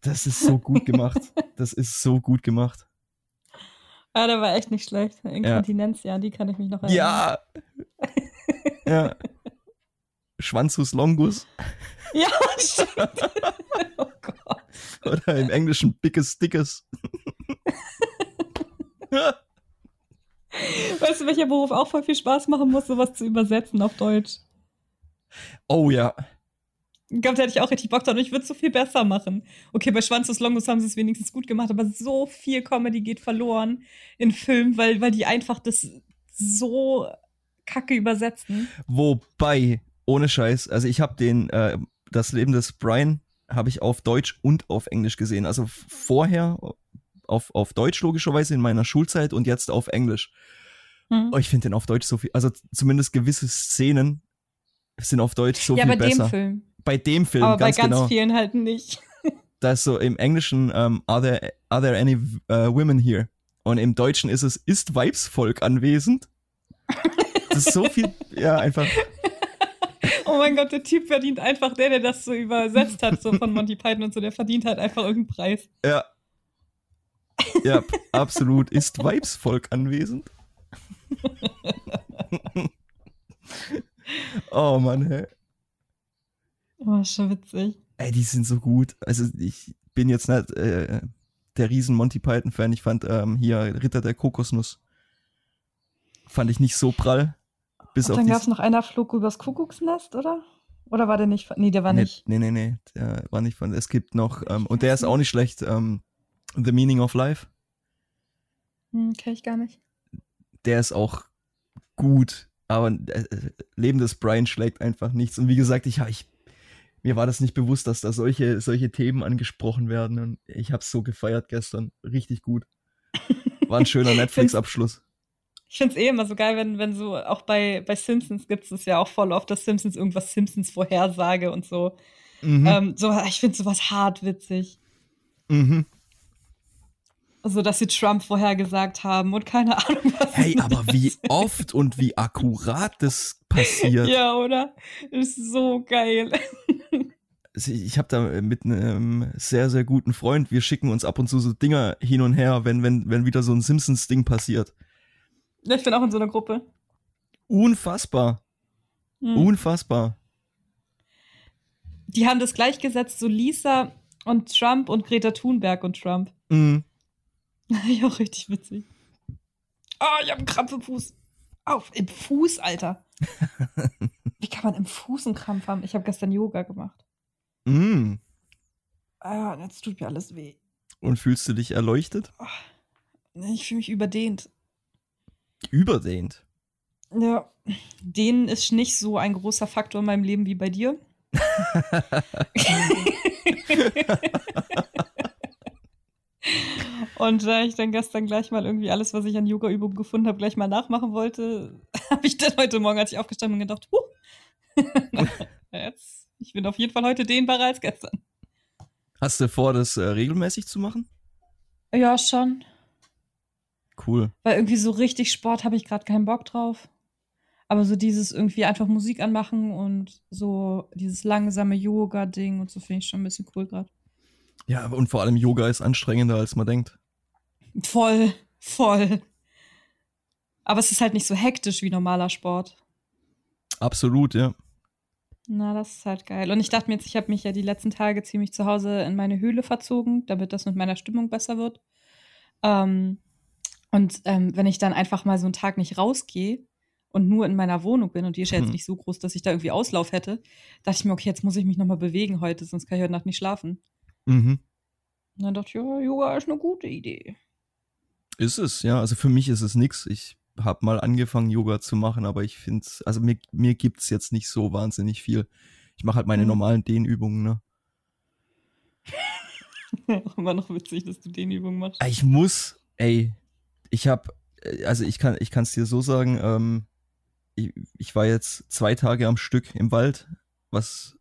Das ist so gut gemacht. Das ist so gut gemacht. Ja, der war echt nicht schlecht. Inkontinenz, ja, die kann ich mich noch erinnern. Ja! Ja. Schwanzus longus Ja, stimmt. oh Gott. oder im Englischen Biggest Dickes. Weißt du, welcher Beruf auch voll viel Spaß machen muss, sowas zu übersetzen auf Deutsch? Oh ja. Ich glaube, da hätte ich auch richtig Bock drauf ich würde es so viel besser machen. Okay, bei Schwanzus Longus haben sie es wenigstens gut gemacht, aber so viel Comedy geht verloren in Filmen, weil, weil die einfach das so kacke übersetzen. Wobei, ohne Scheiß, also ich habe den, äh, das Leben des Brian habe ich auf Deutsch und auf Englisch gesehen. Also vorher auf, auf Deutsch logischerweise in meiner Schulzeit und jetzt auf Englisch. Hm. Oh, ich finde den auf Deutsch so viel, also zumindest gewisse Szenen sind auf Deutsch so ja, viel bei besser. dem Film. Bei dem Film, Aber ganz bei ganz genau. vielen halt nicht. Da ist so im Englischen, ähm, are, there, are there any uh, women here? Und im Deutschen ist es, ist Weibsvolk anwesend? Das ist so viel, ja, einfach. Oh mein Gott, der Typ verdient einfach, der, der das so übersetzt hat, so von Monty Python und so, der verdient halt einfach irgendeinen Preis. Ja. Ja, absolut. Ist Weibsvolk anwesend? oh Mann, hä. Oh, schon witzig. Ey, die sind so gut. Also ich bin jetzt nicht äh, der riesen Monty Python-Fan. Ich fand ähm, hier Ritter der Kokosnuss. Fand ich nicht so prall. Bis auf dann gab es noch einer Flug übers Kuckucksnest, oder? Oder war der nicht? von- Nee, der war nee, nicht. nee, nee, nee, der war nicht von. Es gibt noch, ähm, und der ist auch nicht schlecht, ähm, The Meaning of Life. Hm, kenn ich gar nicht. Der ist auch gut, aber äh, Leben des Brian schlägt einfach nichts. Und wie gesagt, ich, ich mir war das nicht bewusst, dass da solche, solche Themen angesprochen werden. Und ich habe es so gefeiert gestern. Richtig gut. War ein schöner Netflix-Abschluss. Ich find's eh immer so geil, wenn, wenn so, auch bei, bei Simpsons gibt's es ja auch voll oft, dass Simpsons irgendwas Simpsons Vorhersage und so. Mhm. Ähm, so ich finde sowas hart witzig. mhm. Also, dass sie Trump vorhergesagt haben und keine Ahnung was. Hey, aber wie oft und wie akkurat das passiert. Ja, oder? Ist so geil. Ich habe da mit einem sehr, sehr guten Freund, wir schicken uns ab und zu so Dinger hin und her, wenn, wenn, wenn wieder so ein Simpsons-Ding passiert. Ja, ich bin auch in so einer Gruppe. Unfassbar. Hm. Unfassbar. Die haben das gleichgesetzt, so Lisa und Trump und Greta Thunberg und Trump. Mhm. ja, auch richtig witzig. Ah, ich hab einen Krampf im Fuß. Auf, im Fuß, Alter. Wie kann man im Fuß einen Krampf haben? Ich habe gestern Yoga gemacht. Mhm. Ah, jetzt tut mir alles weh. Und fühlst du dich erleuchtet? Ich fühle mich überdehnt. Überdehnt. Ja, dehnen ist nicht so ein großer Faktor in meinem Leben wie bei dir. Und da ich dann gestern gleich mal irgendwie alles, was ich an Yoga-Übungen gefunden habe, gleich mal nachmachen wollte, habe ich dann heute Morgen, als ich aufgestanden bin, gedacht, huh, jetzt, ich bin auf jeden Fall heute dehnbarer als gestern. Hast du vor, das äh, regelmäßig zu machen? Ja, schon. Cool. Weil irgendwie so richtig Sport habe ich gerade keinen Bock drauf. Aber so dieses irgendwie einfach Musik anmachen und so dieses langsame Yoga-Ding und so finde ich schon ein bisschen cool gerade. Ja, und vor allem Yoga ist anstrengender, als man denkt. Voll, voll. Aber es ist halt nicht so hektisch wie normaler Sport. Absolut, ja. Na, das ist halt geil. Und ich dachte mir jetzt, ich habe mich ja die letzten Tage ziemlich zu Hause in meine Höhle verzogen, damit das mit meiner Stimmung besser wird. Ähm, und ähm, wenn ich dann einfach mal so einen Tag nicht rausgehe und nur in meiner Wohnung bin, und die ist ja jetzt Hm. nicht so groß, dass ich da irgendwie Auslauf hätte, dachte ich mir, okay, jetzt muss ich mich nochmal bewegen heute, sonst kann ich heute Nacht nicht schlafen. Mhm. Und dann dachte ich, ja, Yoga ist eine gute Idee. Ist es, ja. Also für mich ist es nix. Ich habe mal angefangen, Yoga zu machen, aber ich finde also mir, mir gibt's jetzt nicht so wahnsinnig viel. Ich mache halt meine Mhm. normalen Dehnübungen, ne? Immer noch witzig, dass du den Übung machst. Ich muss, ey, ich habe, also ich kann, ich kann es dir so sagen, ähm, ich, ich war jetzt zwei Tage am Stück im Wald, was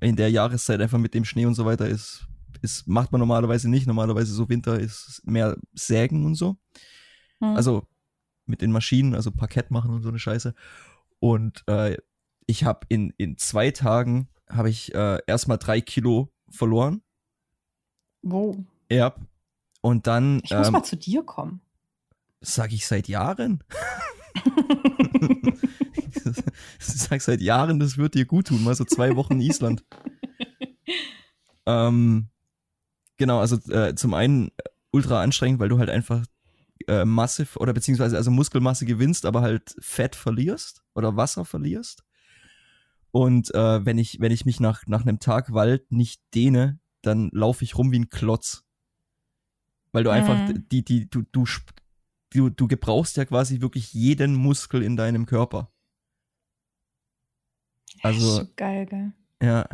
in der Jahreszeit einfach mit dem Schnee und so weiter ist, ist macht man normalerweise nicht. Normalerweise so Winter ist mehr Sägen und so. Hm. Also mit den Maschinen, also Parkett machen und so eine Scheiße. Und äh, ich habe in, in zwei Tagen habe ich äh, erstmal drei Kilo verloren. Wow. Ja. Und dann Ich muss ähm, mal zu dir kommen. Sag ich seit Jahren. ich sag seit Jahren, das wird dir gut tun. Mal so zwei Wochen in Island. ähm, genau, also äh, zum einen äh, ultra anstrengend, weil du halt einfach äh, Masse oder beziehungsweise also Muskelmasse gewinnst, aber halt Fett verlierst oder Wasser verlierst. Und äh, wenn ich wenn ich mich nach nach einem Tag Wald nicht dehne, dann laufe ich rum wie ein Klotz, weil du einfach Mhm. die die du du du du gebrauchst ja quasi wirklich jeden Muskel in deinem Körper. Also Ist so geil, geil. ja,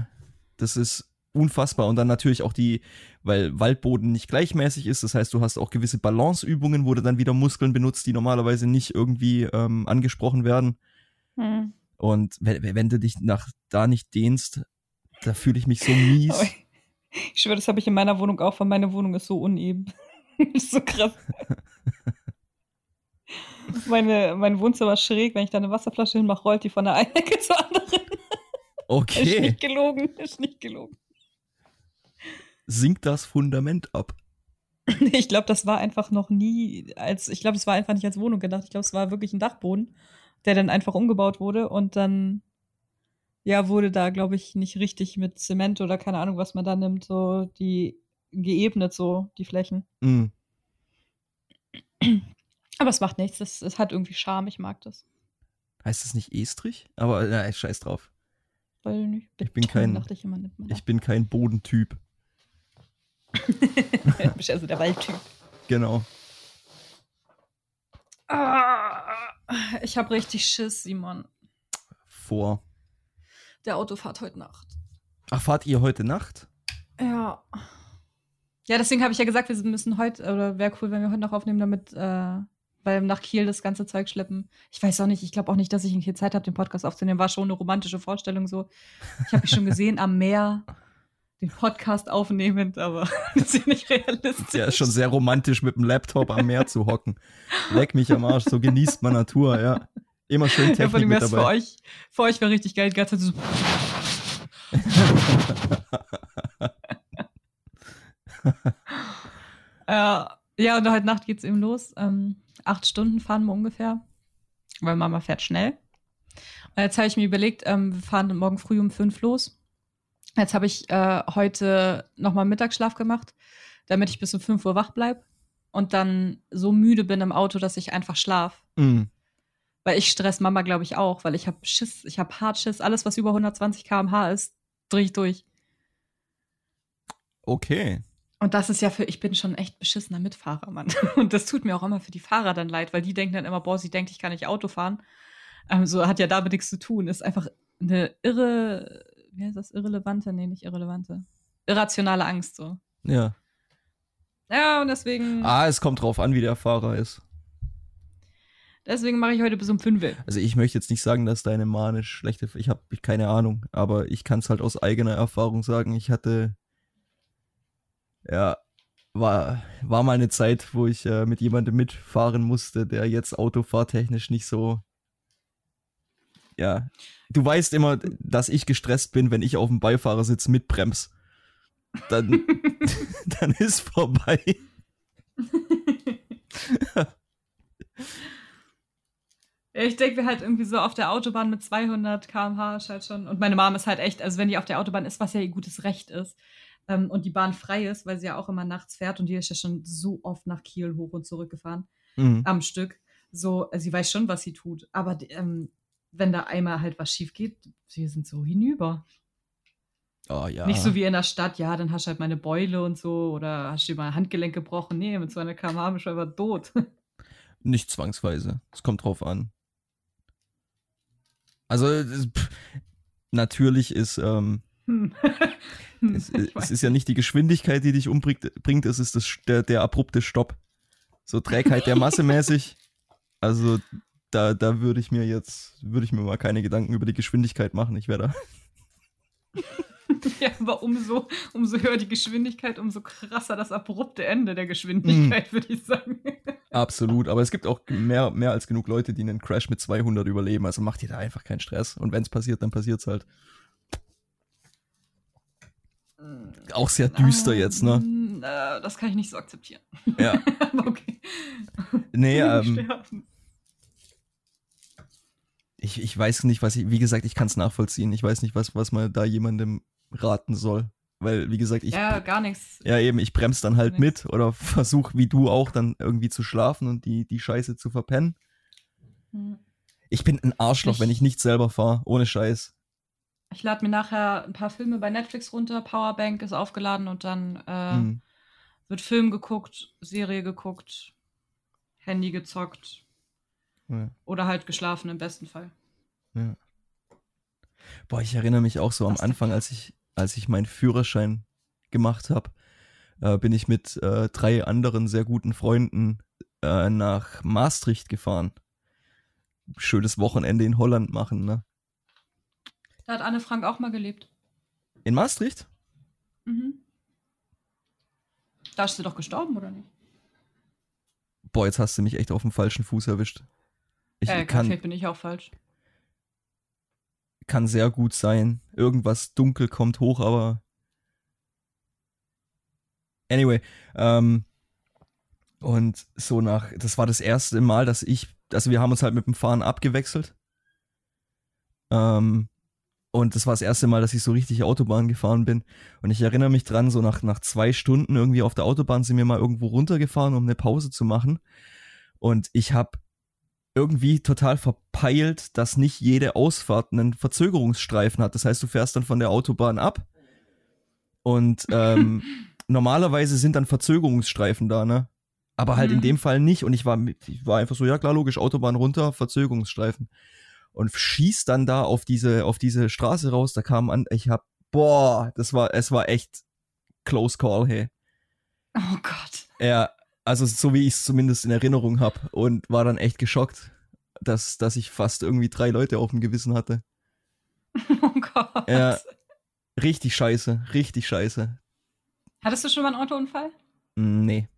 das ist unfassbar. Und dann natürlich auch die, weil Waldboden nicht gleichmäßig ist. Das heißt, du hast auch gewisse Balanceübungen, wo du dann wieder Muskeln benutzt, die normalerweise nicht irgendwie ähm, angesprochen werden. Hm. Und wenn, wenn du dich nach da nicht dehnst, da fühle ich mich so mies. Ich schwöre, das habe ich in meiner Wohnung auch, weil meine Wohnung ist so uneben. so krass. Meine, mein Wohnzimmer ist schräg, wenn ich da eine Wasserflasche hinmache, rollt die von der einen Ecke zur anderen. Ist Okay, nicht gelogen, ist nicht gelogen. sinkt das Fundament ab. Ich glaube, das war einfach noch nie als, ich glaube, es war einfach nicht als Wohnung gedacht. Ich glaube, es war wirklich ein Dachboden, der dann einfach umgebaut wurde und dann, ja, wurde da, glaube ich, nicht richtig mit Zement oder keine Ahnung, was man da nimmt, so die geebnet, so die Flächen. Mm. Aber es macht nichts, es, es hat irgendwie Charme, ich mag das. Heißt das nicht Estrich? Aber na, scheiß drauf. Weil nicht Ich bin Beton, kein- ich immer, Ich bin kein Bodentyp. da. bist also der Waldtyp. Genau. Ah, ich habe richtig Schiss, Simon. Vor. Der Autofahrt heute Nacht. Ach, fahrt ihr heute Nacht? Ja. Ja, deswegen habe ich ja gesagt, wir müssen heute, oder wäre cool, wenn wir heute noch aufnehmen, damit, äh, weil nach Kiel das ganze Zeug schleppen. Ich weiß auch nicht, ich glaube auch nicht, dass ich hier Zeit habe, den Podcast aufzunehmen. War schon eine romantische Vorstellung so. Ich habe mich schon gesehen am Meer, den Podcast aufnehmend, aber das ist ja nicht realistisch. Ja, ist schon sehr romantisch mit dem Laptop am Meer zu hocken. Leck mich am Arsch, so genießt man Natur, ja. Immer schön Ja, Technik dem mit wär's für dabei. euch, für euch wäre richtig geil, die ganze Zeit so. äh, ja, und heute Nacht geht's eben los. Ähm, acht Stunden fahren wir ungefähr, weil Mama fährt schnell. Und jetzt habe ich mir überlegt, ähm, wir fahren morgen früh um fünf los. Jetzt habe ich äh, heute nochmal Mittagsschlaf gemacht, damit ich bis um fünf Uhr wach bleib und dann so müde bin im Auto, dass ich einfach schlaf. Mm. Weil ich stress Mama, glaube ich, auch, weil ich habe Schiss, ich habe hart Schiss. Alles, was über 120 km/h ist, drehe ich durch. Okay. Und das ist ja für, ich bin schon echt beschissener Mitfahrer, Mann. Und das tut mir auch immer für die Fahrer dann leid, weil die denken dann immer, boah, sie denkt, ich kann nicht Auto fahren. Ähm, so hat ja damit nichts zu tun. Ist einfach eine irre, wie heißt das, irrelevante? Nee, nicht irrelevante. Irrationale Angst, so. Ja. Ja, und deswegen, Ah, es kommt drauf an, wie der Fahrer ist. deswegen mache ich heute bis um 5 Uhr. Also ich möchte jetzt nicht sagen, dass deine manisch schlechte, ich habe keine Ahnung, aber ich kann es halt aus eigener Erfahrung sagen. Ich hatte, ja, war, war mal eine Zeit, wo ich äh, mit jemandem mitfahren musste, der jetzt autofahrtechnisch nicht so, ja, du weißt immer, dass ich gestresst bin, wenn ich auf dem Beifahrersitz mitbrems. Dann, dann ist vorbei. Ja, ich denke mir halt irgendwie so auf der Autobahn mit 200 km/h ist halt schon. Und meine Mom ist halt echt, also wenn die auf der Autobahn ist, was ja ihr gutes Recht ist, ähm, und die Bahn frei ist, weil sie ja auch immer nachts fährt und die ist ja schon so oft nach Kiel hoch und zurück gefahren Mhm. am Stück. So, äh, sie weiß schon, was sie tut. Aber ähm, wenn da einmal halt was schief geht, wir sind so hinüber. Oh ja. Nicht so wie in der Stadt, ja, dann hast du halt meine Beule und so oder hast du dir mal ein Handgelenk gebrochen. Nee, mit so einer kmh bist du einfach tot. Nicht zwangsweise. Es kommt drauf an. Also, pff, natürlich ist, ähm, Hm. Es, es ist ja nicht die Geschwindigkeit, die dich umbringt, bringt, es ist das, der, der abrupte Stopp. So Trägheit der Masse mäßig. Also, da, da würde ich mir jetzt, würde ich mir mal keine Gedanken über die Geschwindigkeit machen. Ich werde da. Ja, aber umso, umso höher die Geschwindigkeit, umso krasser das abrupte Ende der Geschwindigkeit, würde ich sagen. Absolut. Aber es gibt auch mehr, mehr als genug Leute, die einen Crash mit 200 überleben. Also macht ihr da einfach keinen Stress. Und wenn es passiert, dann passiert es halt. Auch sehr düster jetzt, ne? Ähm, äh, das kann ich nicht so akzeptieren. Ja. aber okay. Nee, ähm, ich, ich weiß nicht, was ich, wie gesagt, ich kann es nachvollziehen. Ich weiß nicht, was, was man da jemandem raten soll. Weil, wie gesagt, ich, ja, ja, gar nichts. eben, ich bremse dann halt Nix. mit oder versuch wie du auch dann irgendwie zu schlafen und die, die Scheiße zu verpennen. Hm. Ich bin ein Arschloch, Ich- wenn ich nicht selber fahre, ohne Scheiß. Ich lade mir nachher ein paar Filme bei Netflix runter, Powerbank ist aufgeladen und dann äh, Hm. wird Film geguckt, Serie geguckt, Handy gezockt Ja, oder halt geschlafen im besten Fall. ja. Boah, ich erinnere mich auch so am? Anfang, als ich, als ich meinen Führerschein gemacht habe, äh, bin ich mit äh, drei anderen sehr guten Freunden äh, nach Maastricht gefahren. Schönes Wochenende in Holland machen, ne? Da hat Anne Frank auch mal gelebt. In Maastricht? Mhm. Da ist sie doch gestorben, oder nicht? Boah, jetzt hast du mich echt auf dem falschen Fuß erwischt. Ich äh, kann, vielleicht bin ich auch falsch. kann sehr gut sein. Irgendwas dunkel kommt hoch, aber. Anyway, ähm, und so nach, das war das erste Mal, dass ich, also wir haben uns halt mit dem Fahren abgewechselt. Ähm, und das war das erste Mal, dass ich so richtig Autobahn gefahren bin. Und ich erinnere mich dran, so nach, nach zwei Stunden irgendwie auf der Autobahn sind wir mal irgendwo runtergefahren, um eine Pause zu machen. Und ich habe irgendwie total verpeilt, dass nicht jede Ausfahrt einen Verzögerungsstreifen hat. Das heißt, du fährst dann von der Autobahn ab und ähm, normalerweise sind dann Verzögerungsstreifen da, ne? Aber halt in Mhm. dem Fall nicht. Und ich war, ich war einfach so, ja klar, logisch, Autobahn runter, Verzögerungsstreifen. Und schieß dann da auf diese, auf diese Straße raus, da kam an, ich hab, boah, das war, es war echt close call, hey. Oh Gott. Ja, also so wie ich es zumindest in Erinnerung habe und war dann echt geschockt, dass, dass ich fast irgendwie drei Leute auf dem Gewissen hatte. Oh Gott. Ja. Richtig scheiße, richtig scheiße. Hattest du schon mal einen Autounfall? Mm, Nee.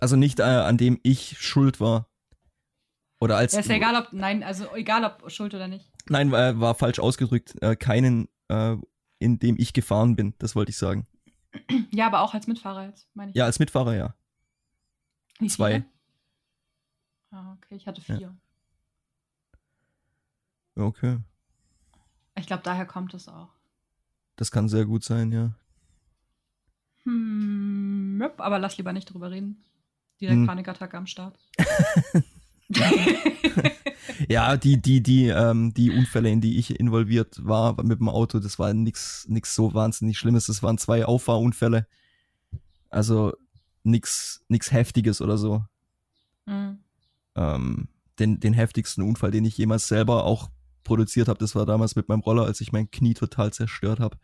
Also nicht äh, an dem ich schuld war. Oder als. Ja, ist ja egal, ob, nein, also egal, ob schuld oder nicht. Nein, war, war falsch ausgedrückt. Äh, keinen, äh, in dem ich gefahren bin, das wollte ich sagen. Ja, aber auch als Mitfahrer jetzt, meine ich. Ja, als Mitfahrer ja. Wie zwei. Ah, okay, ich hatte vier. Okay. Ich glaube, daher kommt es auch. Das kann sehr gut sein, ja. Hm, aber lass lieber nicht drüber reden. Direkt Hm. Panikattacke am Start. Ja, die, die, die, ähm, die Unfälle, in die ich involviert war mit dem Auto, das war nix, nix so wahnsinnig Schlimmes. Das waren zwei Auffahrunfälle. Also nix, nix Heftiges oder so. Hm. Ähm, den, den heftigsten Unfall, den ich jemals selber auch produziert habe, das war damals mit meinem Roller, als ich mein Knie total zerstört habe.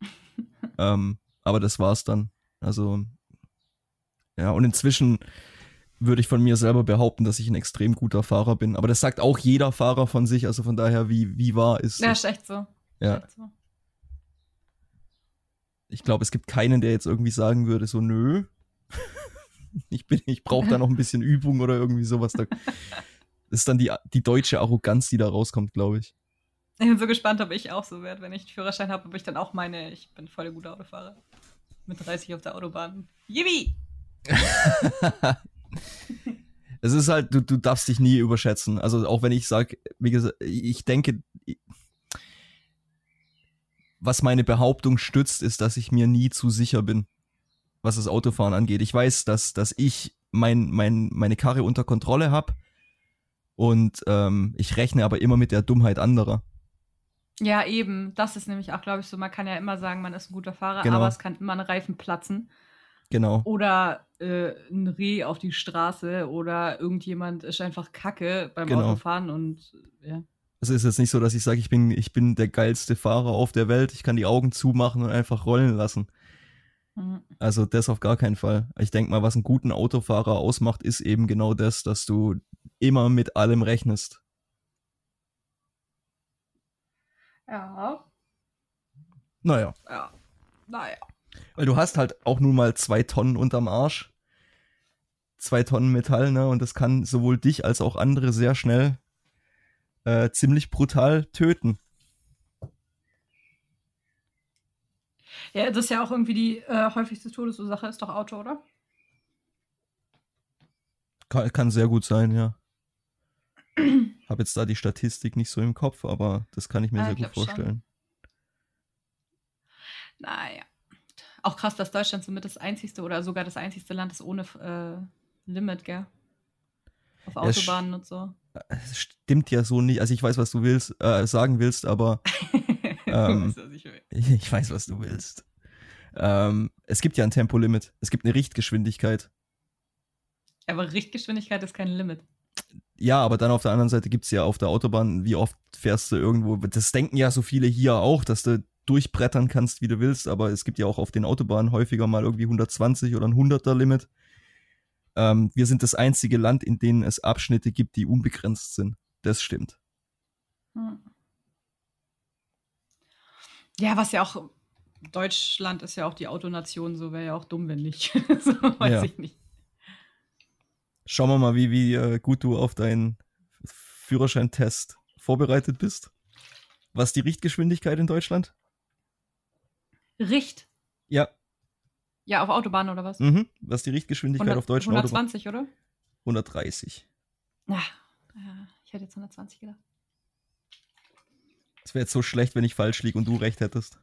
ähm, aber das war's dann. Also ja, und inzwischen würde ich von mir selber behaupten, dass ich ein extrem guter Fahrer bin. Aber das sagt auch jeder Fahrer von sich. Also von daher, wie, wie wahr ist Ja, ist echt so. Ja. Echt so. Ich glaube, es gibt keinen, der jetzt irgendwie sagen würde, so nö. ich bin, ich brauche da noch ein bisschen Übung oder irgendwie sowas. Da, das ist dann die, die deutsche Arroganz, die da rauskommt, glaube ich. Ich bin so gespannt, ob ich auch so werde, wenn ich einen Führerschein habe, ob ich dann auch meine, ich bin voll der gute Autofahrer. Mit 30 auf der Autobahn. Yippie! Es ist halt, du, du darfst dich nie überschätzen. Also auch wenn ich sage, wie gesagt, ich denke, was meine Behauptung stützt, ist, dass ich mir nie zu sicher bin, was das Autofahren angeht. Ich weiß, dass, dass ich mein, mein, meine Karre unter Kontrolle habe und ähm, ich rechne aber immer mit der Dummheit anderer. Ja, eben. Das ist nämlich auch, glaube ich, so. Man kann ja immer sagen, man ist ein guter Fahrer, Genau. aber es kann immer ein Reifen platzen. Genau. Oder äh, ein Reh auf die Straße oder irgendjemand ist einfach kacke beim Genau. Autofahren und ja. Es ist jetzt nicht so, dass ich sage, ich bin, ich bin der geilste Fahrer auf der Welt. Ich kann die Augen zumachen und einfach rollen lassen. Mhm. Also das auf gar keinen Fall. Ich denke mal, was einen guten Autofahrer ausmacht, ist eben genau das, dass du immer mit allem rechnest. Ja. Naja, Ja. Naja. Weil du hast halt auch nun mal zwei Tonnen unterm Arsch. Zwei Tonnen Metall, ne? Und das kann sowohl dich als auch andere sehr schnell äh, ziemlich brutal töten. Ja, das ist ja auch irgendwie die äh, häufigste Todesursache, ist doch Auto, oder? Kann, kann sehr gut sein, ja. Hab jetzt da die Statistik nicht so im Kopf, aber das kann ich mir Ah, sehr ich gut glaub schon. vorstellen. Naja. Auch krass, dass Deutschland somit das einzigste oder sogar das einzigste Land ist ohne äh, Limit, gell? Auf Ja, Autobahnen und so. Es stimmt ja so nicht. Also ich weiß, was du willst, äh, sagen willst, aber Ähm, Weißt ich will? ich weiß, was du willst. Ähm, es gibt ja ein Tempolimit. Es gibt eine Richtgeschwindigkeit. Aber Richtgeschwindigkeit ist kein Limit. Ja, aber dann auf der anderen Seite gibt's ja auf der Autobahn, wie oft fährst du irgendwo, das denken ja so viele hier auch, dass du durchbrettern kannst, wie du willst, aber es gibt ja auch auf den Autobahnen häufiger mal irgendwie 120 oder ein 100er Limit. Ähm, wir sind das einzige Land, in dem es Abschnitte gibt, die unbegrenzt sind. Das stimmt. Hm. Ja, was ja auch Deutschland ist ja auch die Autonation, so wäre ja auch dumm, wenn nicht. so weiß Ja. ich nicht. Schauen wir mal, wie, wie äh, gut du auf deinen Führerscheintest vorbereitet bist. Was ist die Richtgeschwindigkeit in Deutschland? Richt. Ja. Ja, auf Autobahn oder was? Mhm. Was ist die Richtgeschwindigkeit 100 auf deutschen Autobahnen? 120, oder? 130. Ja, ja, ich hätte jetzt 120 gedacht. Es wäre jetzt so schlecht, wenn ich falsch liege und du recht hättest.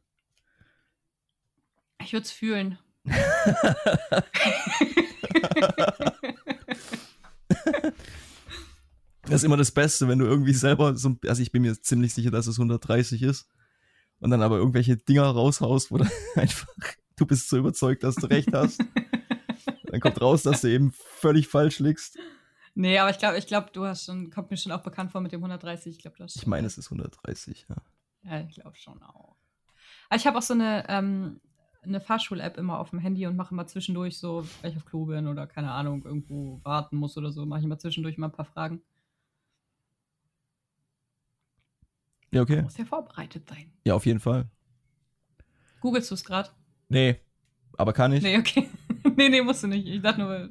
Ich würde es fühlen. Das ist immer das Beste, wenn du irgendwie selber so, also ich bin mir ziemlich sicher, dass es 130 ist und dann aber irgendwelche Dinger raushaust, wo du einfach, du bist so überzeugt, dass du recht hast. Dann kommt raus, dass du eben völlig falsch liegst. nee, aber ich glaube, ich glaub, du hast schon, kommt mir schon auch bekannt vor mit dem 130. Ich glaube, du hast Ich meine, es ist 130, ja. Ja, ich glaube schon auch. Aber ich habe auch so eine, ähm, eine Fahrschul-App immer auf dem Handy und mache immer zwischendurch so, wenn ich auf Klo bin oder keine Ahnung, irgendwo warten muss oder so, mache ich immer zwischendurch mal ein paar Fragen. Ja, okay. Muss ja vorbereitet sein. Ja, auf jeden Fall. Googlest du es gerade? Nee, aber kann ich. Nee, okay. nee, nee, musst du nicht. Ich dachte nur,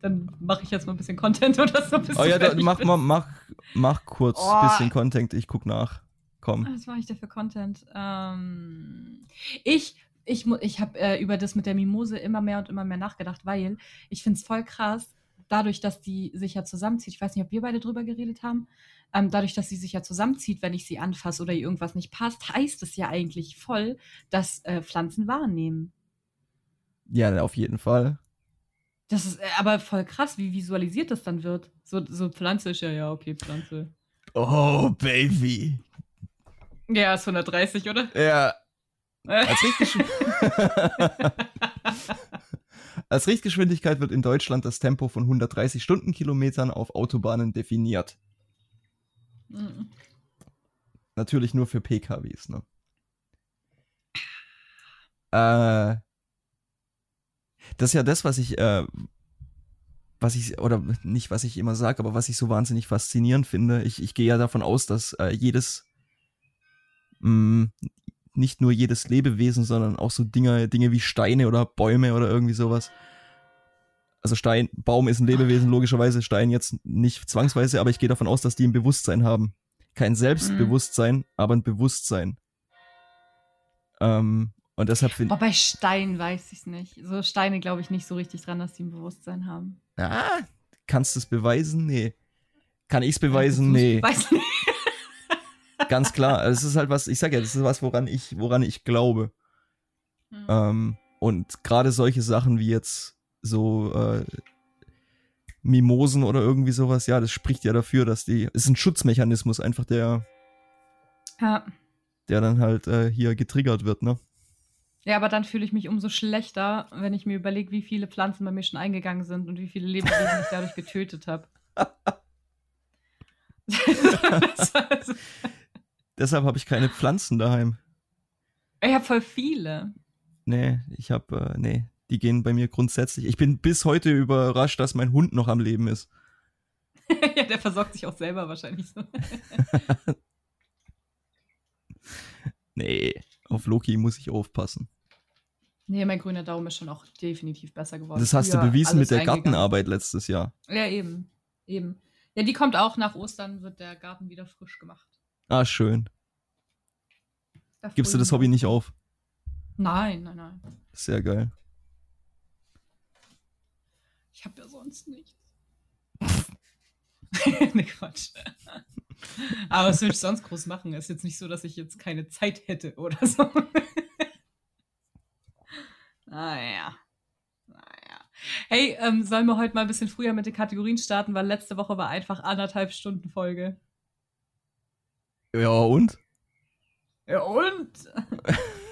dann mache ich jetzt mal ein bisschen Content oder so. bis Oh du ja, da, mach mal, mach, mach kurz Oh. bisschen Content, ich guck nach. Komm. Was mache ich da für Content? Ähm, ich ich, ich habe äh, über das mit der Mimose immer mehr und immer mehr nachgedacht, weil ich finde es voll krass, dadurch, dass die sich ja zusammenzieht. Ich weiß nicht, ob wir beide drüber geredet haben. Ähm, dadurch, dass sie sich ja zusammenzieht, wenn ich sie anfasse oder ihr irgendwas nicht passt, heißt es ja eigentlich voll, dass äh, Pflanzen wahrnehmen. Ja, auf jeden Fall. Das ist äh, aber voll krass, wie visualisiert das dann wird. So, so Pflanze ist ja, ja, okay, Pflanze. Oh, Baby. Ja, ist 130, oder? Ja, Als, Richtgeschw Als Richtgeschwindigkeit wird in Deutschland das Tempo von 130 Stundenkilometern auf Autobahnen definiert. Mhm. Natürlich nur für PKWs, ne? Äh, das ist ja das, was ich, äh, was ich, oder nicht, was ich immer sage, aber was ich so wahnsinnig faszinierend finde. Ich, ich gehe ja davon aus, dass äh, jedes, mh, nicht nur jedes Lebewesen, sondern auch so Dinge, Dinge wie Steine oder Bäume oder irgendwie sowas. Also Stein, Baum ist ein Lebewesen, logischerweise, Stein jetzt nicht zwangsweise, aber ich gehe davon aus, dass die ein Bewusstsein haben. Kein Selbstbewusstsein, aber ein Bewusstsein. Ähm, und deshalb finde Aber bei Steinen weiß ich es nicht. So Steine glaube ich nicht so richtig dran, dass die ein Bewusstsein haben. Ah, kannst du es beweisen? Nee. Kann ich es beweisen? Nee. Weiß nicht. Ganz klar. Also Es ist halt was, ich sag ja, das ist was, woran ich, woran ich glaube. Hm. Ähm, und gerade solche Sachen wie jetzt so äh, Mimosen oder irgendwie sowas, ja, das spricht ja dafür, dass die, es ist ein Schutzmechanismus einfach, der, Ja. der dann halt äh, hier getriggert wird, ne? ja, aber dann fühle ich mich umso schlechter, wenn ich mir überlege, wie viele Pflanzen bei mir schon eingegangen sind und wie viele Lebewesen ich dadurch getötet habe. Deshalb habe ich keine Pflanzen daheim. ich habe voll viele. Nee, ich habe, äh, nee, die gehen bei mir grundsätzlich. Ich bin bis heute überrascht, dass mein Hund noch am Leben ist. ja, der versorgt sich auch selber wahrscheinlich so. Nee, auf Loki muss ich aufpassen. Nee, mein grüner Daumen ist schon auch definitiv besser geworden. Das hast du bewiesen mit der. Gartenarbeit letztes Jahr. Ja, eben. Eben. Ja, die kommt auch nach Ostern, wird der Garten wieder frisch gemacht. Ah, schön. Gibst du das Hobby nicht auf? Nein, nein, nein. Sehr geil. Ich habe ja sonst nichts. ne Quatsch. Aber was will ich sonst groß machen? Ist jetzt nicht so, dass ich jetzt keine Zeit hätte oder so. naja. Naja. Hey, ähm, sollen wir heute mal ein bisschen früher mit den Kategorien starten, weil letzte Woche war einfach anderthalb Stunden Folge. Ja, und? Ja, und?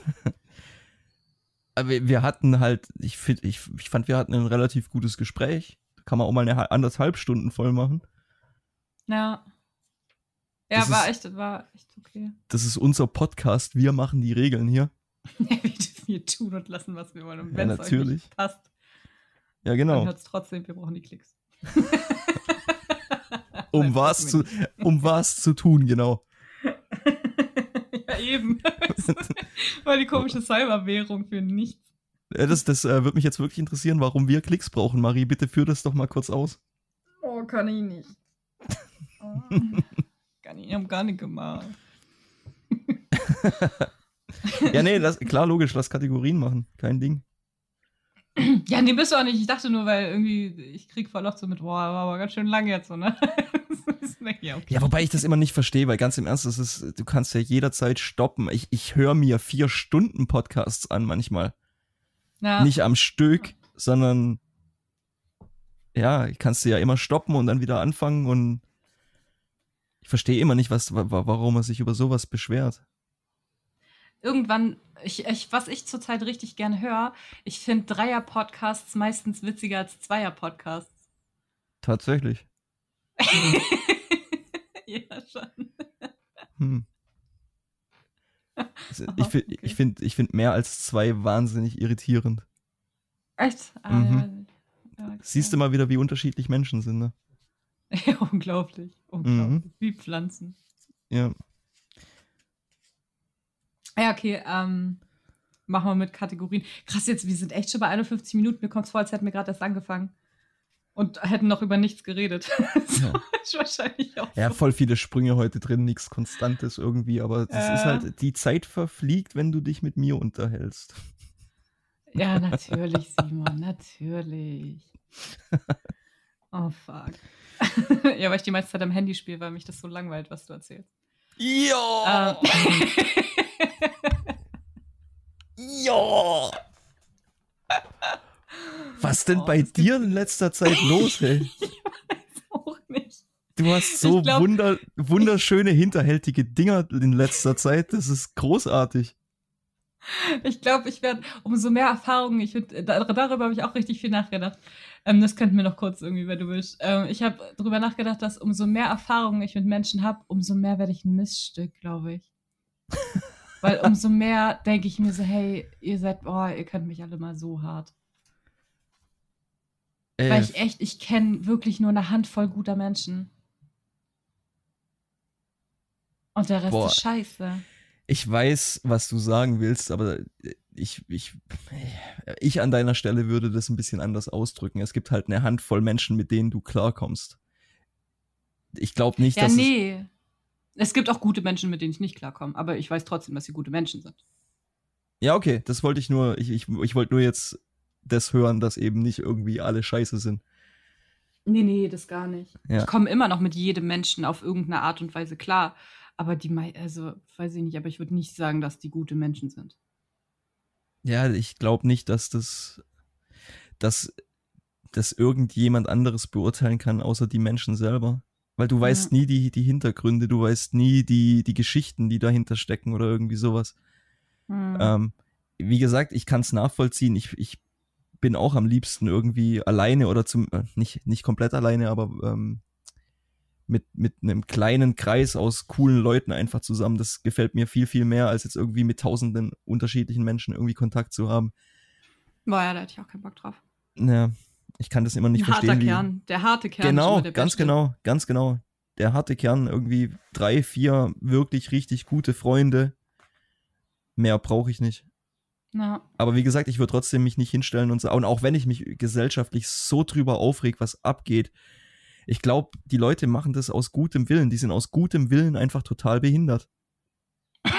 Aber wir- wir hatten halt, ich, find, ich, ich fand, wir hatten ein relativ gutes Gespräch. Kann man auch mal eine ha- anderthalb Stunden voll machen. Ja. Ja, Das war ist- echt, war echt okay. Das ist unser Podcast. Wir machen die Regeln hier. wir hier tun und lassen, was wir wollen. Und Ja, wenn es euch natürlich. passt, Ja, dann genau. hört es trotzdem, wir brauchen die Klicks. Um was, zu, wir um was zu tun, genau. Ja, eben. Weil die komische Cyberwährung für nichts. Das, das äh, würde mich jetzt wirklich interessieren, warum wir Klicks brauchen. Marie, bitte führ das doch mal kurz aus. Oh, kann ich nicht. Oh. Kann ich, ich hab gar nicht gemacht. Ja, nee, lass, klar, logisch, lass Kategorien machen. Kein Ding. Ja, nee, bist du auch nicht. Ich dachte nur, weil irgendwie, ich krieg voll oft so mit, boah, war aber ganz schön lang jetzt, so, ne? Ja, okay. Ja, wobei ich das immer nicht verstehe, weil ganz im Ernst, das ist, du kannst ja jederzeit stoppen. Ich, ich höre mir vier Stunden Podcasts an manchmal. Ja. Nicht am Stück, sondern ja, kannst du ja immer stoppen und dann wieder anfangen und ich verstehe immer nicht, was, wa- wa- warum er sich über sowas beschwert. Irgendwann, ich, ich, was ich zurzeit richtig gerne höre, ich finde Dreier-Podcasts meistens witziger als Zweier-Podcasts. Tatsächlich. ja, schon. Hm. Also, Aha, Ich finde okay. ich find, ich find mehr als zwei wahnsinnig irritierend. Echt? Ah, Mhm. ja okay. Siehst du mal wieder, wie unterschiedlich Menschen sind, ne? Ja, unglaublich. Unglaublich. Mhm. Wie Pflanzen. Ja. Ja, okay, ähm, machen wir mit Kategorien. Krass, jetzt, wir sind echt schon bei 51 Minuten. Mir kommt vor, als hätten wir gerade erst angefangen. Und hätten noch über nichts geredet. so Ja. ist wahrscheinlich auch Ja, so. voll viele Sprünge heute drin, nichts Konstantes irgendwie, aber das ist Ja. halt, die Zeit verfliegt, wenn du dich mit mir unterhältst. Ja, natürlich, Simon, natürlich. Oh, fuck. ja, weil ich die meiste Zeit am Handy spiele, weil mich das so langweilt, was du erzählst. Ja! Ähm, Ja! Was denn Oh, bei das dir in letzter Zeit los, ey? auch nicht. Du hast so Ich glaub- wunder, wunderschöne, hinterhältige Dinger in letzter Zeit. Das ist großartig. Ich glaube, ich werde umso mehr Erfahrungen, ich darüber habe ich auch richtig viel nachgedacht. Ähm, das könnten wir noch kurz irgendwie, wenn du willst. Ähm, ich habe darüber nachgedacht, dass umso mehr Erfahrungen ich mit Menschen habe, umso mehr werde ich ein Missstück, glaube ich. Weil umso mehr denke ich mir so, hey, ihr seid, boah, ihr könnt mich alle mal so hart. Äh, Weil ich echt, ich kenne wirklich nur eine Handvoll guter Menschen. Und der Rest Boah. ist scheiße. ich weiß, was du sagen willst, aber ich, ich, ich an deiner Stelle würde das ein bisschen anders ausdrücken. Es gibt halt eine Handvoll Menschen, mit denen du klarkommst. Ich glaube nicht, Ja, dass es, nee. Es gibt auch gute Menschen, mit denen ich nicht klarkomme, aber ich weiß trotzdem, dass sie gute Menschen sind. Ja, okay, das wollte ich nur, ich, ich, ich wollte nur jetzt das hören, dass eben nicht irgendwie alle scheiße sind. Nee, nee, das gar nicht. Ja. Ich komme immer noch mit jedem Menschen auf irgendeine Art und Weise klar. Aber die, also, weiß ich nicht, aber ich würde nicht sagen, dass die gute Menschen sind. Ja, ich glaube nicht, dass das, dass, dass irgendjemand anderes beurteilen kann, außer die Menschen selber. Weil du weißt Ja. nie die, die Hintergründe, du weißt nie die, die Geschichten, die dahinter stecken oder irgendwie sowas. Hm. Ähm, wie gesagt, ich kann es nachvollziehen. Ich, ich bin auch am liebsten irgendwie alleine oder zum, äh, nicht, nicht komplett alleine, aber ähm, mit, mit einem kleinen Kreis aus coolen Leuten einfach zusammen. Das gefällt mir viel, viel mehr, als jetzt irgendwie mit tausenden unterschiedlichen Menschen irgendwie Kontakt zu haben. Boah, ja, da hätte ich auch keinen Bock drauf. Ja, ich kann das immer nicht Ein harter verstehen. Wie, Kern. Der harte Kern. genau, ganz Beste. genau, ganz genau. Der harte Kern, irgendwie drei, vier wirklich richtig gute Freunde. Mehr brauche ich nicht. Ja. Aber wie gesagt, ich würde trotzdem mich nicht hinstellen und sagen, und auch wenn ich mich gesellschaftlich so drüber aufreg, was abgeht, ich glaube, die Leute machen das aus gutem Willen. Die sind aus gutem Willen einfach total behindert.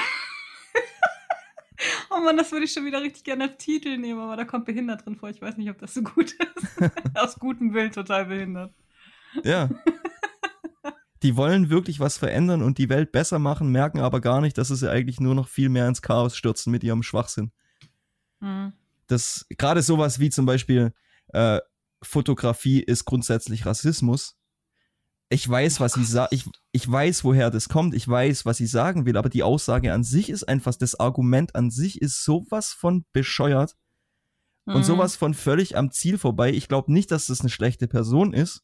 Oh Mann, das würde ich schon wieder richtig gerne als Titel nehmen, aber da kommt behindert drin vor. Ich weiß nicht, ob das so gut ist. Aus gutem Willen total behindert. Ja. Die wollen wirklich was verändern und die Welt besser machen, merken aber gar nicht, dass sie sie eigentlich nur noch viel mehr ins Chaos stürzen mit ihrem Schwachsinn. Hm. Das gerade sowas wie zum Beispiel äh, Fotografie ist grundsätzlich Rassismus. Ich weiß, was sie sagt. Ich, ich weiß, woher das kommt. Ich weiß, was sie sagen will. Aber die Aussage an sich ist einfach, das Argument an sich ist sowas von bescheuert und Mhm. sowas von völlig am Ziel vorbei. Ich glaube nicht, dass das eine schlechte Person ist.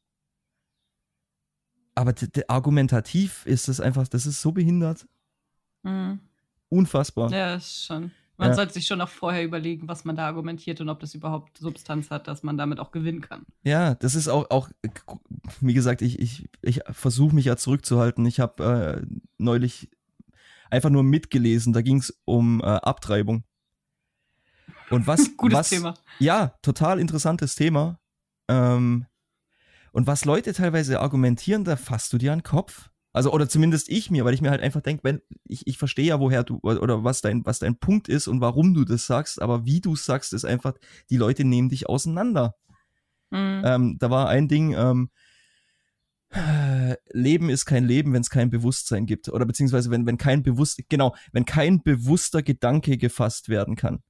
aber argumentativ ist das einfach, das ist so behindert. Mhm. Unfassbar. Ja, ist schon. Man Ja. sollte sich schon auch vorher überlegen, was man da argumentiert und ob das überhaupt Substanz hat, dass man damit auch gewinnen kann. Ja, das ist auch, auch wie gesagt, ich, ich, ich versuche mich ja zurückzuhalten. Ich habe äh, neulich einfach nur mitgelesen, da ging es um äh, Abtreibung. Und was, Gutes was, Thema. Ja, total interessantes Thema. Ähm, und was Leute teilweise argumentieren, da fasst du dir an den Kopf. Also, oder zumindest ich mir, weil ich mir halt einfach denke, wenn, ich, ich verstehe ja, woher du, oder was dein, was dein Punkt ist und warum du das sagst, aber wie du es sagst, ist einfach, die Leute nehmen dich auseinander. Mhm. Ähm, da war ein Ding, ähm, äh, Leben ist kein Leben, wenn es kein Bewusstsein gibt. Oder beziehungsweise wenn, wenn kein bewusst, genau, wenn kein bewusster Gedanke gefasst werden kann.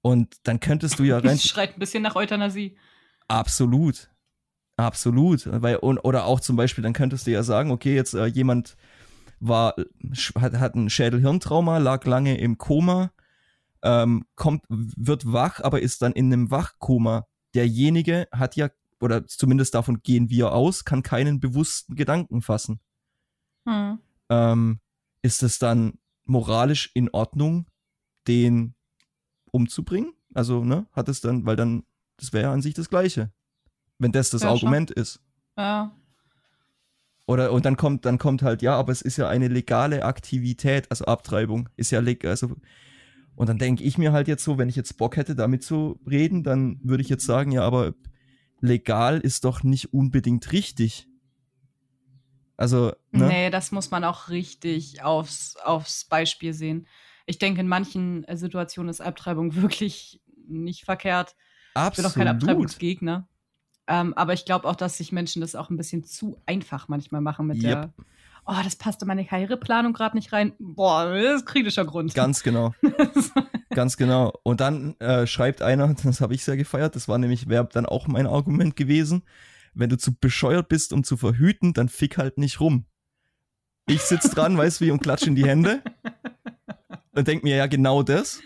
Und dann könntest du ja rein. Das schreit ein bisschen nach Euthanasie. Absolut. Absolut. Weil, und, oder auch zum Beispiel, dann könntest du ja sagen, okay, jetzt äh, jemand war, hat, hat ein Schädel-Hirntrauma, lag lange im Koma, ähm, kommt, wird wach, aber ist dann in einem Wachkoma. Derjenige hat ja, oder zumindest davon gehen wir aus, kann keinen bewussten Gedanken fassen. Mhm. Ähm, ist es dann moralisch in Ordnung, den umzubringen? Also, ne, hat es dann, weil dann, das wäre ja an sich das Gleiche. Wenn das das Ja, schon. Argument ist. Ja. Oder, und dann kommt, dann kommt halt, ja, aber es ist ja eine legale Aktivität, also Abtreibung ist ja legal, also, und dann denke ich mir halt jetzt so, wenn ich jetzt Bock hätte, damit zu reden, dann würde ich jetzt sagen, ja, aber legal ist doch nicht unbedingt richtig. Also, ne? Nee, das muss man auch richtig aufs, aufs Beispiel sehen. Ich denke, in manchen äh, Situationen ist Abtreibung wirklich nicht verkehrt. Ich bin auch kein Absolut. Abtreibungsgegner. Ähm, aber ich glaube auch, dass sich Menschen das auch ein bisschen zu einfach manchmal machen mit Yep. der, oh, das passt in meine Karriereplanung gerade nicht rein. Boah, das ist kritischer Grund. Ganz genau. Ganz genau. Und dann äh, schreibt einer, das habe ich sehr gefeiert, das war nämlich, wäre dann auch mein Argument gewesen, wenn du zu bescheuert bist, um zu verhüten, dann fick halt nicht rum. Ich sitz dran, weißt wie, und klatsch in die Hände und denk mir, ja, genau das.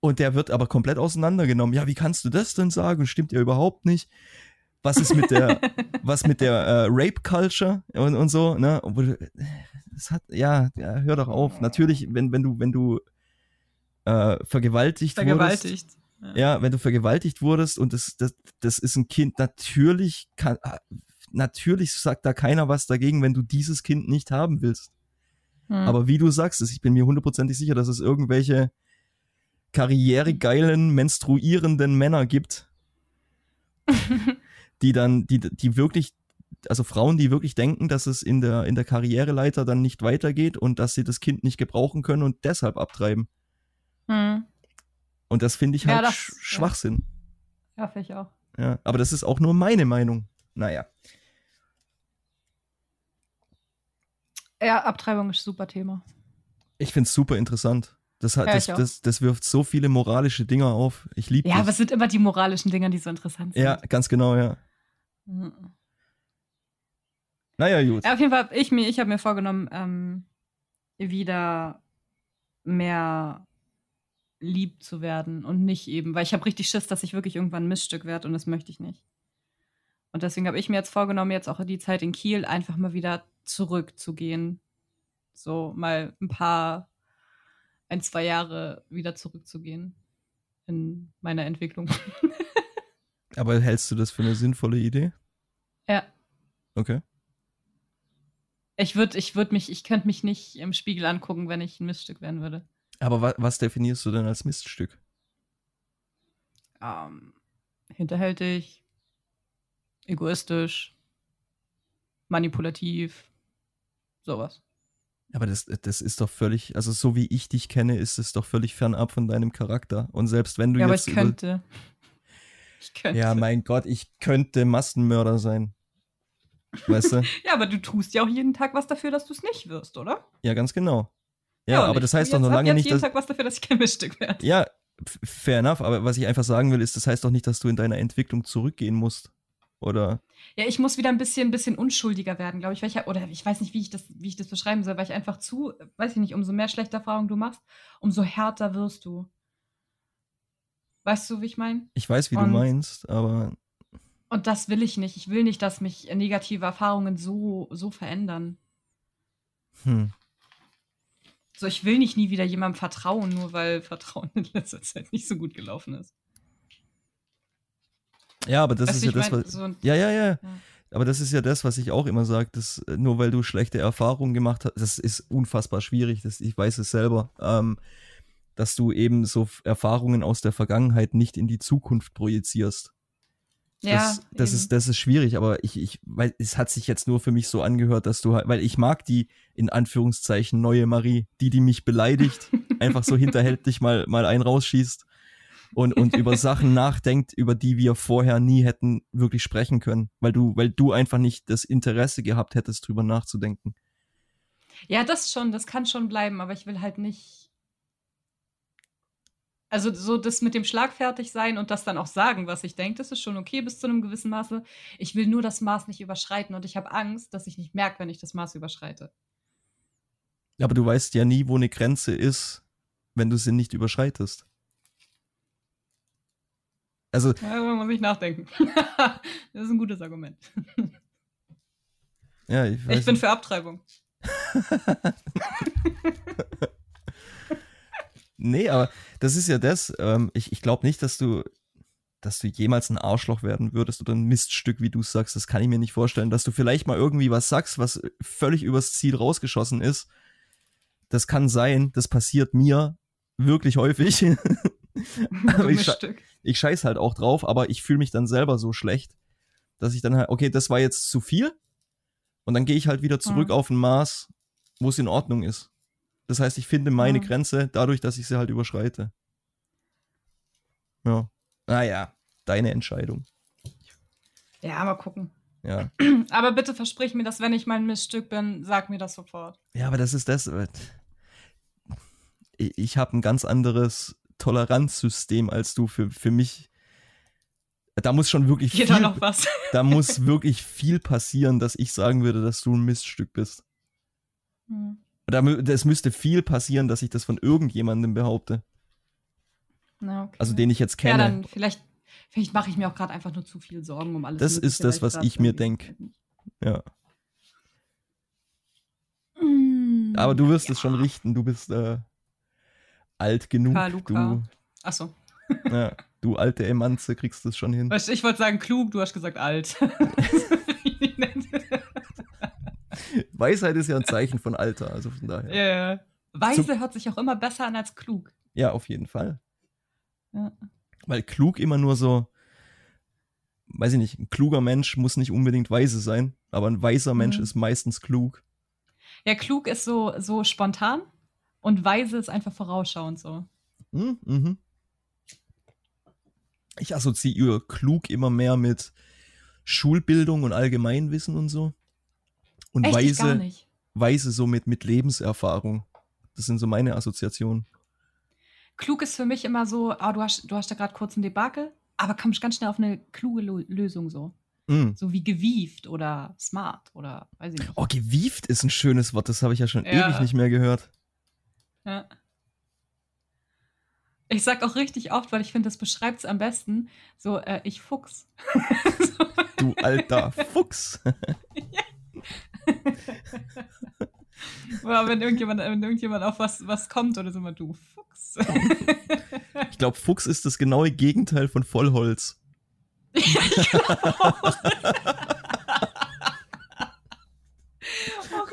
Und der wird aber komplett auseinandergenommen. Ja, wie kannst du das denn sagen? Stimmt ja überhaupt nicht. Was ist mit der, was mit der äh, Rape-Culture und, und so, ne? Das hat, ja, ja, hör doch auf. Natürlich, wenn, wenn du, wenn du äh, vergewaltigt, wurdest. Vergewaltigt. Ja, wenn du vergewaltigt wurdest und das, das, das ist ein Kind, natürlich kann, natürlich sagt da keiner was dagegen, wenn du dieses Kind nicht haben willst. Hm. Aber wie du sagst, ich bin mir hundertprozentig sicher, dass es irgendwelche karrieregeilen, menstruierenden Männer gibt, die dann, die, die wirklich, also Frauen, die wirklich denken, dass es in der, in der Karriereleiter dann nicht weitergeht und dass sie das Kind nicht gebrauchen können und deshalb abtreiben. Hm. Und das finde ich Ja, halt das- Sch ja. Schwachsinn. Ja, finde ich auch. Ja, aber das ist auch nur meine Meinung. Naja. Ja, Abtreibung ist ein super Thema. Ich find's super interessant. Das, hat, Ja, das, das, das wirft so viele moralische Dinge auf. Ich liebe Ja, aber das. es sind immer die moralischen Dinge, die so interessant sind. Ja, ganz genau, ja. Mhm. Naja, gut. Ja, auf jeden Fall, ich, mir- ich habe mir vorgenommen, ähm, wieder mehr lieb zu werden und nicht eben, weil ich habe richtig Schiss, dass ich wirklich irgendwann ein Missstück werde und das möchte ich nicht. Und deswegen habe ich mir jetzt vorgenommen, jetzt auch die Zeit in Kiel einfach mal wieder zurückzugehen. So mal ein paar, ein, zwei Jahre wieder zurückzugehen in meiner Entwicklung. Aber hältst du das für eine sinnvolle Idee? ja. Okay. Ich würde ich würd mich, ich könnte mich nicht im Spiegel angucken, wenn ich ein Missstück werden würde. Aber wa was definierst du denn als Miststück? ähm, hinterhältig, egoistisch, manipulativ, sowas. Aber das, das ist doch völlig, also so wie ich dich kenne, ist es doch völlig fernab von deinem Charakter. Und selbst wenn du Ja, aber jetzt ich über- könnte. Ich könnte. Ja, mein Gott, ich könnte Massenmörder sein. Weißt du? ja, aber du tust ja auch jeden Tag was dafür, dass du es nicht wirst, oder? Ja, ganz genau. Ja, und aber das heißt doch noch lange nicht, jeden dass. Tag was dafür, dass ich kein Missstück werde. Ja, fair enough, aber was ich einfach sagen will, ist, das heißt doch nicht, dass du in deiner Entwicklung zurückgehen musst. Oder. Ja, ich muss wieder ein bisschen, ein bisschen unschuldiger werden, glaube ich. Weil ich. Oder ich weiß nicht, wie ich, das, wie ich das beschreiben soll, weil ich einfach zu, weiß ich nicht, umso mehr schlechte Erfahrungen du machst, umso härter wirst du. Weißt du, wie ich meine? Ich weiß, wie du Und- meinst, aber Und das will ich nicht. Ich will nicht, dass mich negative Erfahrungen so, so verändern. Hm. So, ich will nicht nie wieder jemandem vertrauen, nur weil Vertrauen in letzter Zeit nicht so gut gelaufen ist. Ja, aber das Weißt ist du, ja das, mein, was. so Ja, ja, ja. Ja. Aber das ist ja das, was ich auch immer sage, dass äh, nur weil du schlechte Erfahrungen gemacht hast, das ist unfassbar schwierig, das, ich weiß es selber, ähm, dass du eben so Erfahrungen aus der Vergangenheit nicht in die Zukunft projizierst. ja, das, das ist, das ist schwierig, aber ich, ich, weil es hat sich jetzt nur für mich so angehört, dass du halt, weil ich mag die in Anführungszeichen neue Marie, die, die mich beleidigt, einfach so hinterhältig mal, mal einen rausschießt und, und über Sachen nachdenkt, über die wir vorher nie hätten wirklich sprechen können, weil du, weil du einfach nicht das Interesse gehabt hättest, drüber nachzudenken. Ja, das schon, das kann schon bleiben, aber ich will halt nicht. Also so das mit dem schlagfertig sein und das dann auch sagen, was ich denke, das ist schon okay bis zu einem gewissen Maße. Ich will nur das Maß nicht überschreiten und ich habe Angst, dass ich nicht merke, wenn ich das Maß überschreite. Aber du weißt ja nie, wo eine Grenze ist, wenn du sie nicht überschreitest. Also, Darüber muss ich nachdenken. das ist ein gutes Argument. ja, ich weiß Ich bin für Abtreibung. Nee, aber das ist ja das. Ähm, ich ich glaube nicht, dass du, dass du jemals ein Arschloch werden würdest oder ein Miststück, wie du sagst. Das kann ich mir nicht vorstellen. Dass du vielleicht mal irgendwie was sagst, was völlig übers Ziel rausgeschossen ist. Das kann sein. Das passiert mir wirklich häufig. aber ich, sche ich scheiß halt auch drauf, aber ich fühle mich dann selber so schlecht, dass ich dann halt, okay, das war jetzt zu viel. Und dann gehe ich halt wieder zurück Mhm. auf ein Maß, wo es in Ordnung ist. Das heißt, ich finde meine Mhm. Grenze dadurch, dass ich sie halt überschreite. Ja. Naja, deine Entscheidung. Ja, mal gucken. Ja. Aber bitte versprich mir, dass wenn ich mal ein Missstück bin, sag mir das sofort. Ja, aber das ist das. äh, Ich, habe ein ganz anderes Toleranzsystem als du für, für mich. Da muss schon wirklich Geht viel, noch was? da muss wirklich viel passieren, dass ich sagen würde, dass du ein Miststück bist. Hm. Das müsste viel passieren, dass ich das von irgendjemandem behaupte. Okay. Also den ich jetzt Ja, kenne. dann vielleicht, vielleicht mache ich mir auch gerade einfach nur zu viel Sorgen um alles. Das ist das, was ich mir irgendwie- ja. Mm, Aber du wirst ja. es schon richten. Du bist äh, alt genug. Luca. Du, Achso. ja, du alte Emanze kriegst es schon hin. Ich wollte sagen klug, du hast gesagt alt. Weisheit ist ja ein Zeichen von Alter, also von daher. Ja, ja. Weise hört sich auch immer besser an als klug. Ja, auf jeden Fall. Ja. Weil klug immer nur so, weiß ich nicht, ein kluger Mensch muss nicht unbedingt weise sein, aber ein weiser Mensch Mhm. ist meistens klug. Ja, klug ist so, so spontan und weise ist einfach vorausschauend so. Hm, Mhm. Ich assoziiere klug immer mehr mit Schulbildung und Allgemeinwissen und so. Und Echt weise, weise so mit, mit Lebenserfahrung. Das sind so meine Assoziationen. Klug ist für mich immer so, ah, du hast, du hast da gerade kurz ein Debakel, aber kommst ganz schnell auf eine kluge Lo Lösung so. Mm. So wie gewieft oder smart oder weiß ich nicht. Oh, gewieft ist ein schönes Wort, das habe ich ja schon Ja. ewig nicht mehr gehört. Ja. Ich sag auch richtig oft, weil ich finde, das beschreibt es am besten, so, äh, ich Fuchs. so. Du alter Fuchs. Oder wenn irgendjemand, wenn irgendjemand auf was, was kommt oder so, immer du Fuchs. Ich glaube, Fuchs ist das genaue Gegenteil von Vollholz. oh,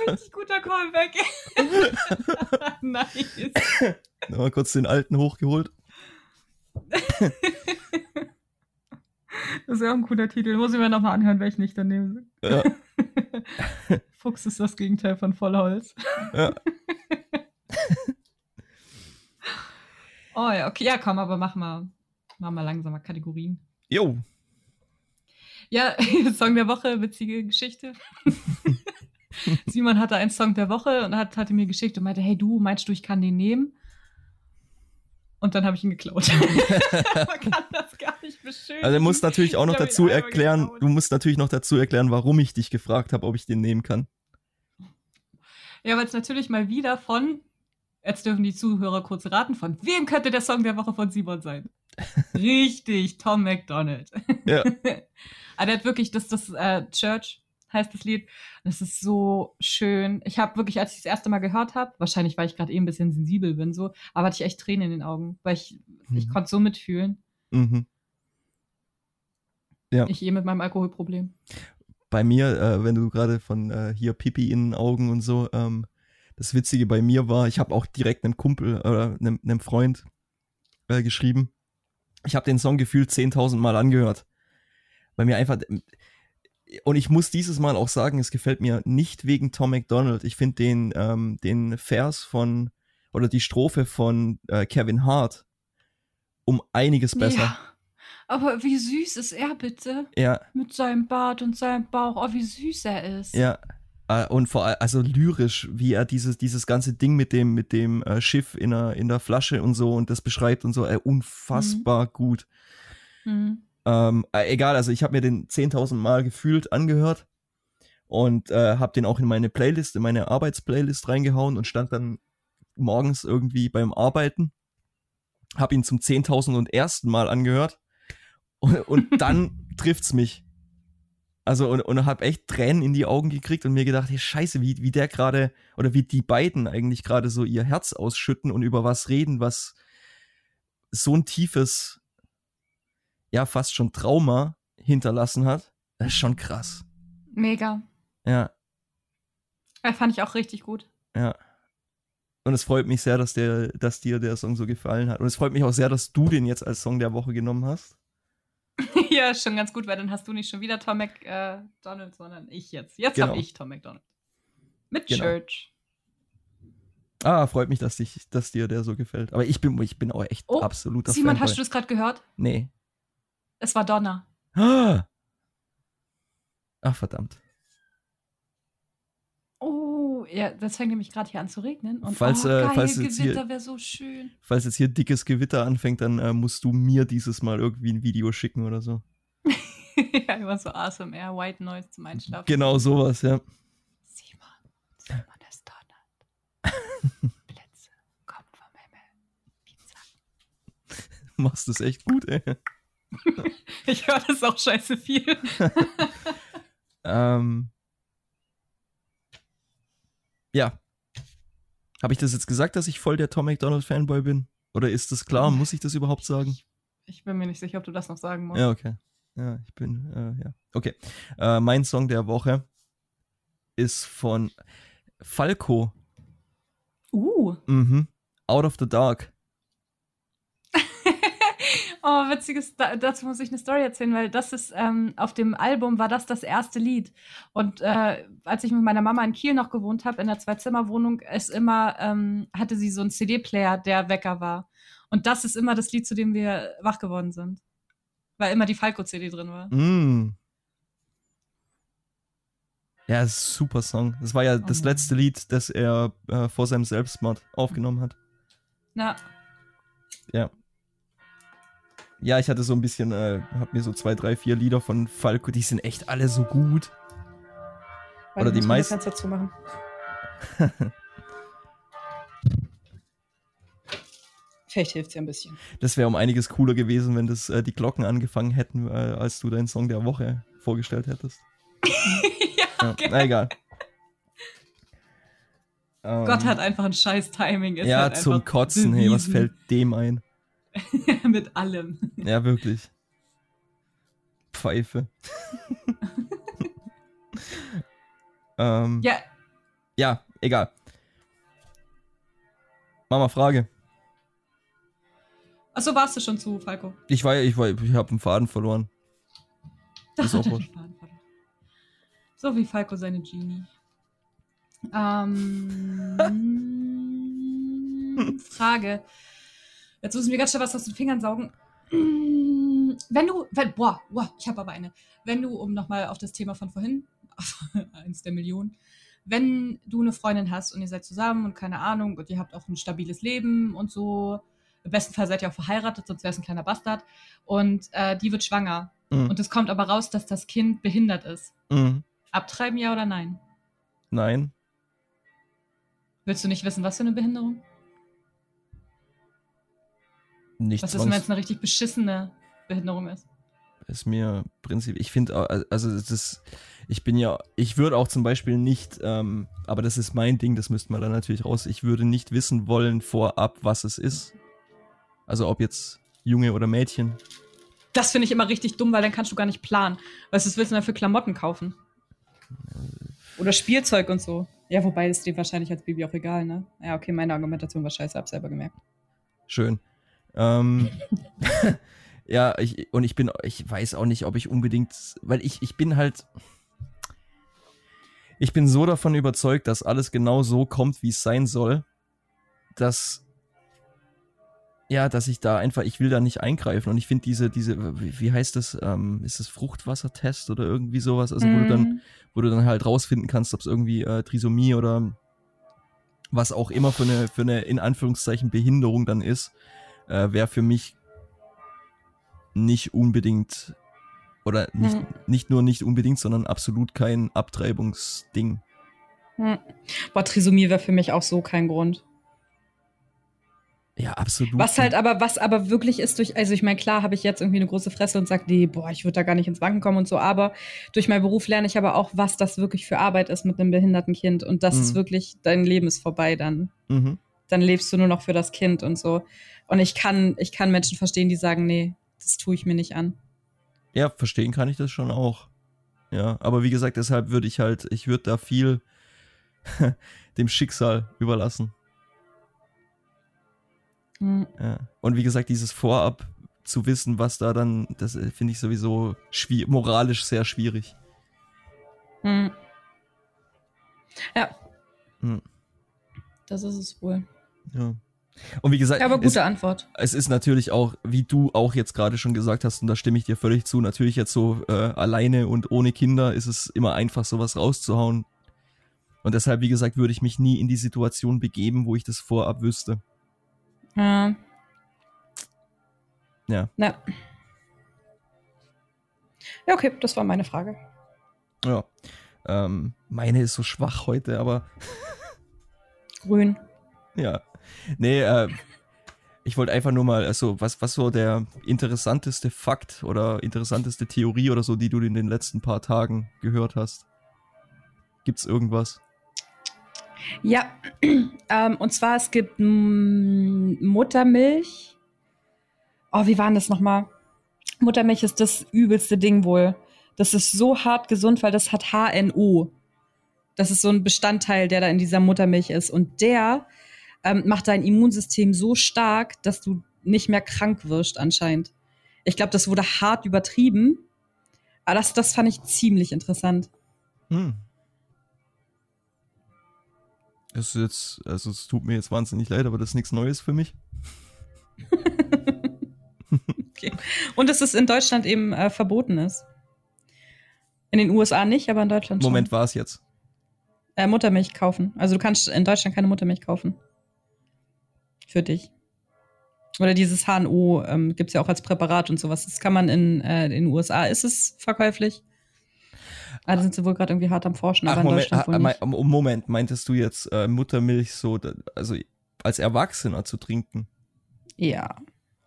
richtig guter Callback. nice. Mal kurz den alten hochgeholt. Das ist ja auch ein cooler Titel. Muss ich mir nochmal anhören, welchen ich dann nehme. Ja, Fuchs ist das Gegenteil von Vollholz. ja. Oh ja, okay. Ja, komm, aber mach mal, mach mal langsamer Kategorien. Jo, Ja, Song der Woche, witzige Geschichte. Simon hatte einen Song der Woche und hat, hatte mir geschickt und meinte, hey du, meinst du, ich kann den nehmen? Und dann habe ich ihn geklaut. Man kann das gar. Also du musst natürlich auch noch Ich dazu erklären, du musst natürlich noch dazu erklären, warum ich dich gefragt habe, ob ich den nehmen kann. Ja, weil es natürlich mal wieder von, jetzt dürfen die Zuhörer kurz raten, von wem könnte der Song der Woche von Simon sein? Richtig, Tom McDonald. Ja. Aber der hat wirklich, das, das äh, Church heißt das Lied. Das ist so schön. Ich habe wirklich, als ich das erste Mal gehört habe, wahrscheinlich, weil ich gerade eben ein bisschen sensibel bin, so, aber hatte ich echt Tränen in den Augen, weil ich, ich Mhm. konnte so mitfühlen. Mhm. Ja. Ich eh mit meinem Alkoholproblem. Bei mir, äh, wenn du gerade von äh, hier Pipi in den Augen und so, ähm, das Witzige bei mir war, ich habe auch direkt einem Kumpel oder einem, einem Freund äh, geschrieben. Ich habe den Song gefühlt 10.000 Mal angehört. Weil mir einfach. Und ich muss dieses Mal auch sagen, es gefällt mir nicht wegen Tom McDonald. Ich finde den, ähm, den Vers von oder die Strophe von äh, Kevin Hart um einiges besser. Ja. Aber wie süß ist er bitte? Ja, Mit seinem Bart und seinem Bauch. Oh, wie süß er ist. ja. Äh, und vor allem, also lyrisch, wie er dieses, dieses ganze Ding mit dem, mit dem äh, Schiff in der, in der Flasche und so und das beschreibt und so, äh, unfassbar gut. Mhm. Ähm, äh, egal, also ich habe mir den 10.000 Mal gefühlt angehört und äh, habe den auch in meine Playlist, in meine Arbeitsplaylist reingehauen und stand dann morgens irgendwie beim Arbeiten, habe ihn zum 10.000 und ersten Mal angehört und, und dann trifft's mich. Also und, und habe echt Tränen in die Augen gekriegt und mir gedacht, hey Scheiße, wie, wie der gerade oder wie die beiden eigentlich gerade so ihr Herz ausschütten und über was reden, was so ein tiefes ja fast schon Trauma hinterlassen hat. Das ist schon krass. Mega. Ja, Ja, fand ich auch richtig gut. ja. Und es freut mich sehr, dass, der, dass dir der Song so gefallen hat. Und es freut mich auch sehr, dass du den jetzt als Song der Woche genommen hast. Ja, ist schon ganz gut, weil dann hast du nicht schon wieder Tom McDonald, sondern ich jetzt. Jetzt Genau. habe ich Tom McDonald. Mit Genau. Church. Ah, freut mich, dass, dich, dass dir der so gefällt. Aber ich bin, ich bin auch echt Oh, absoluter Simon, Fanboy. hast du das gerade gehört? Nee. Es war Donner. Ah! Ach, verdammt. Oh, ja, das fängt nämlich gerade hier an zu regnen. Und Falls, oh, äh, geil, falls jetzt hier- Gewitter wäre so schön. Falls jetzt hier dickes Gewitter anfängt, dann äh, musst du mir dieses Mal irgendwie ein Video schicken oder so. ja, immer so ASMR, White Noise zum Einschlafen. Genau sowas, ja. Simon, Simon, es donnert. Blitze, kommen vom Himmel. Pizza. Machst es echt gut, ey. Ich höre das auch scheiße viel. Ähm, ja. Habe ich das jetzt gesagt, dass ich voll der Tom McDonald Fanboy bin? Oder ist das klar? Muss ich das überhaupt sagen? Ich bin mir nicht sicher, ob du das noch sagen musst. Ja, okay. Ja, ich bin, äh, ja. Okay. Äh, mein Song der Woche ist von Falco. Uh. Mhm. Out of the Dark. Oh, witziges, da, dazu muss ich eine Story erzählen, weil das ist, ähm, auf dem Album war das das erste Lied. Und äh, als ich mit meiner Mama in Kiel noch gewohnt habe, in der Zwei-Zimmer-Wohnung, ist immer, ähm, hatte sie so einen CD-Player, der Wecker war. Und das ist immer das Lied, zu dem wir wach geworden sind. Weil immer die Falco-CD drin war. Mm. Ja, das super Song. Das war ja das Mann. letzte Lied, das er äh, vor seinem Selbstmord aufgenommen hat. Na, Ja, ich hatte so ein bisschen, äh, hab mir so zwei, drei, vier Lieder von Falco, die sind echt alle so gut. Oder die meisten- Fenster zumachen. Vielleicht hilft es ja ein bisschen. Das wäre um einiges cooler gewesen, wenn das äh, die Glocken angefangen hätten, äh, als du deinen Song der Woche vorgestellt hättest. ja, Ja, okay. na egal. Ähm, Gott hat einfach ein scheiß Timing. Ist Ja, halt zum Kotzen, hey, was fällt dem ein? Mit allem. Ja, wirklich. Pfeife. ähm, ja. Ja, egal. Mama, Frage. achso, warst du schon zu, Falco? Ich war, ich war, ich habe einen Faden verloren. Da Ist hat auch den wurscht. Faden verloren. So wie Falco seine Genie. Ähm, Frage. Jetzt müssen wir ganz schnell was aus den Fingern saugen. Wenn du, wenn, boah, boah, ich habe aber eine. Wenn du, um nochmal auf das Thema von vorhin, eins der Millionen, wenn du eine Freundin hast und ihr seid zusammen und keine Ahnung und ihr habt auch ein stabiles Leben und so, im besten Fall seid ihr auch verheiratet, sonst wäre es ein kleiner Bastard und äh, die wird schwanger Mhm. und es kommt aber raus, dass das Kind behindert ist. Mhm. Abtreiben ja oder nein? Nein. Willst du nicht wissen, was für eine Behinderung? Nicht Was ist, wenn es eine richtig beschissene Behinderung ist? ist mir prinzipiell, ich finde, also das ist, ich bin ja, ich würde auch zum Beispiel nicht, ähm, aber das ist mein Ding, das müsste man dann natürlich raus, ich würde nicht wissen wollen vorab, was es ist. Also ob jetzt Junge oder Mädchen. Das finde ich immer richtig dumm, weil dann kannst du gar nicht planen. Was willst du denn für Klamotten kaufen? Oder Spielzeug und so. Ja, wobei ist dir wahrscheinlich als Baby auch egal, ne? Ja, okay, meine Argumentation war scheiße, hab selber gemerkt. Schön. Ähm, ja, ich, und ich bin, ich weiß auch nicht, ob ich unbedingt, weil ich, ich bin halt, ich bin so davon überzeugt, dass alles genau so kommt, wie es sein soll, dass ja, dass ich da einfach, ich will da nicht eingreifen. Und ich finde diese, diese, wie, wie heißt das, ähm, ist das Fruchtwassertest oder irgendwie sowas, also wo du dann, Mhm. wo du dann halt rausfinden kannst, ob es irgendwie äh, Trisomie oder was auch immer für eine, für eine in Anführungszeichen Behinderung dann ist, äh, wäre für mich nicht unbedingt oder nicht, Mhm. nicht nur nicht unbedingt, sondern absolut kein Abtreibungsding. Hm. Boah, Trisomie wäre für mich auch so kein Grund. Ja, absolut. Was halt aber, was aber wirklich ist durch, also ich meine, klar habe ich jetzt irgendwie eine große Fresse und sage, nee, boah, ich würde da gar nicht ins Wanken kommen und so, aber durch meinen Beruf lerne ich aber auch, was das wirklich für Arbeit ist mit einem behinderten Kind und das Mhm. ist wirklich, dein Leben ist vorbei dann. Mhm. Dann lebst du nur noch für das Kind und so. Und ich kann, ich kann Menschen verstehen, die sagen, nee, das tue ich mir nicht an. Ja, verstehen kann ich das schon auch. Ja, aber wie gesagt, deshalb würde ich halt, ich würde da viel dem Schicksal überlassen. Hm. Ja. Und wie gesagt, dieses Vorab zu wissen, was da dann, das äh, finde ich sowieso moralisch sehr schwierig. Hm. Ja. Hm. Das ist es wohl. Ja. Und wie gesagt, aber es, gute Antwort. es ist natürlich auch, wie du auch jetzt gerade schon gesagt hast, und da stimme ich dir völlig zu, natürlich jetzt so äh, alleine und ohne Kinder ist es immer einfach, sowas rauszuhauen. Und deshalb, wie gesagt, würde ich mich nie in die Situation begeben, wo ich das vorab wüsste. Ja. Ja. Ja. Ja, okay, das war meine Frage. Ja. Ähm, meine ist so schwach heute, aber Grün. ja. Nee, äh, ich wollte einfach nur mal, also was, was so der interessanteste Fakt oder interessanteste Theorie oder so, die du in den letzten paar Tagen gehört hast. Gibt's irgendwas? Ja, ähm, und zwar es gibt Muttermilch. Oh, wie war denn das nochmal? Muttermilch ist das übelste Ding wohl. Das ist so hart gesund, weil das hat HNO. Das ist so ein Bestandteil, der da in dieser Muttermilch ist. Und der ähm, macht dein Immunsystem so stark, dass du nicht mehr krank wirst anscheinend. Ich glaube, das wurde hart übertrieben. Aber das, das fand ich ziemlich interessant. Hm. Das ist jetzt, also es tut mir jetzt wahnsinnig leid, aber das ist nichts Neues für mich. Okay. Und dass es in Deutschland eben äh, verboten ist. In den USA nicht, aber in Deutschland schon. Moment, war es jetzt. Äh, Muttermilch kaufen. Also du kannst in Deutschland keine Muttermilch kaufen. Für dich. Oder dieses HNO ähm, gibt es ja auch als Präparat und sowas. Das kann man in, äh, in den USA, ist es verkäuflich. Ah, da sind sie wohl gerade irgendwie hart am Forschen, aber Ach, in Moment, Deutschland wohl ah, nicht. Moment, meintest du jetzt äh, Muttermilch so, also als Erwachsener zu trinken? Ja.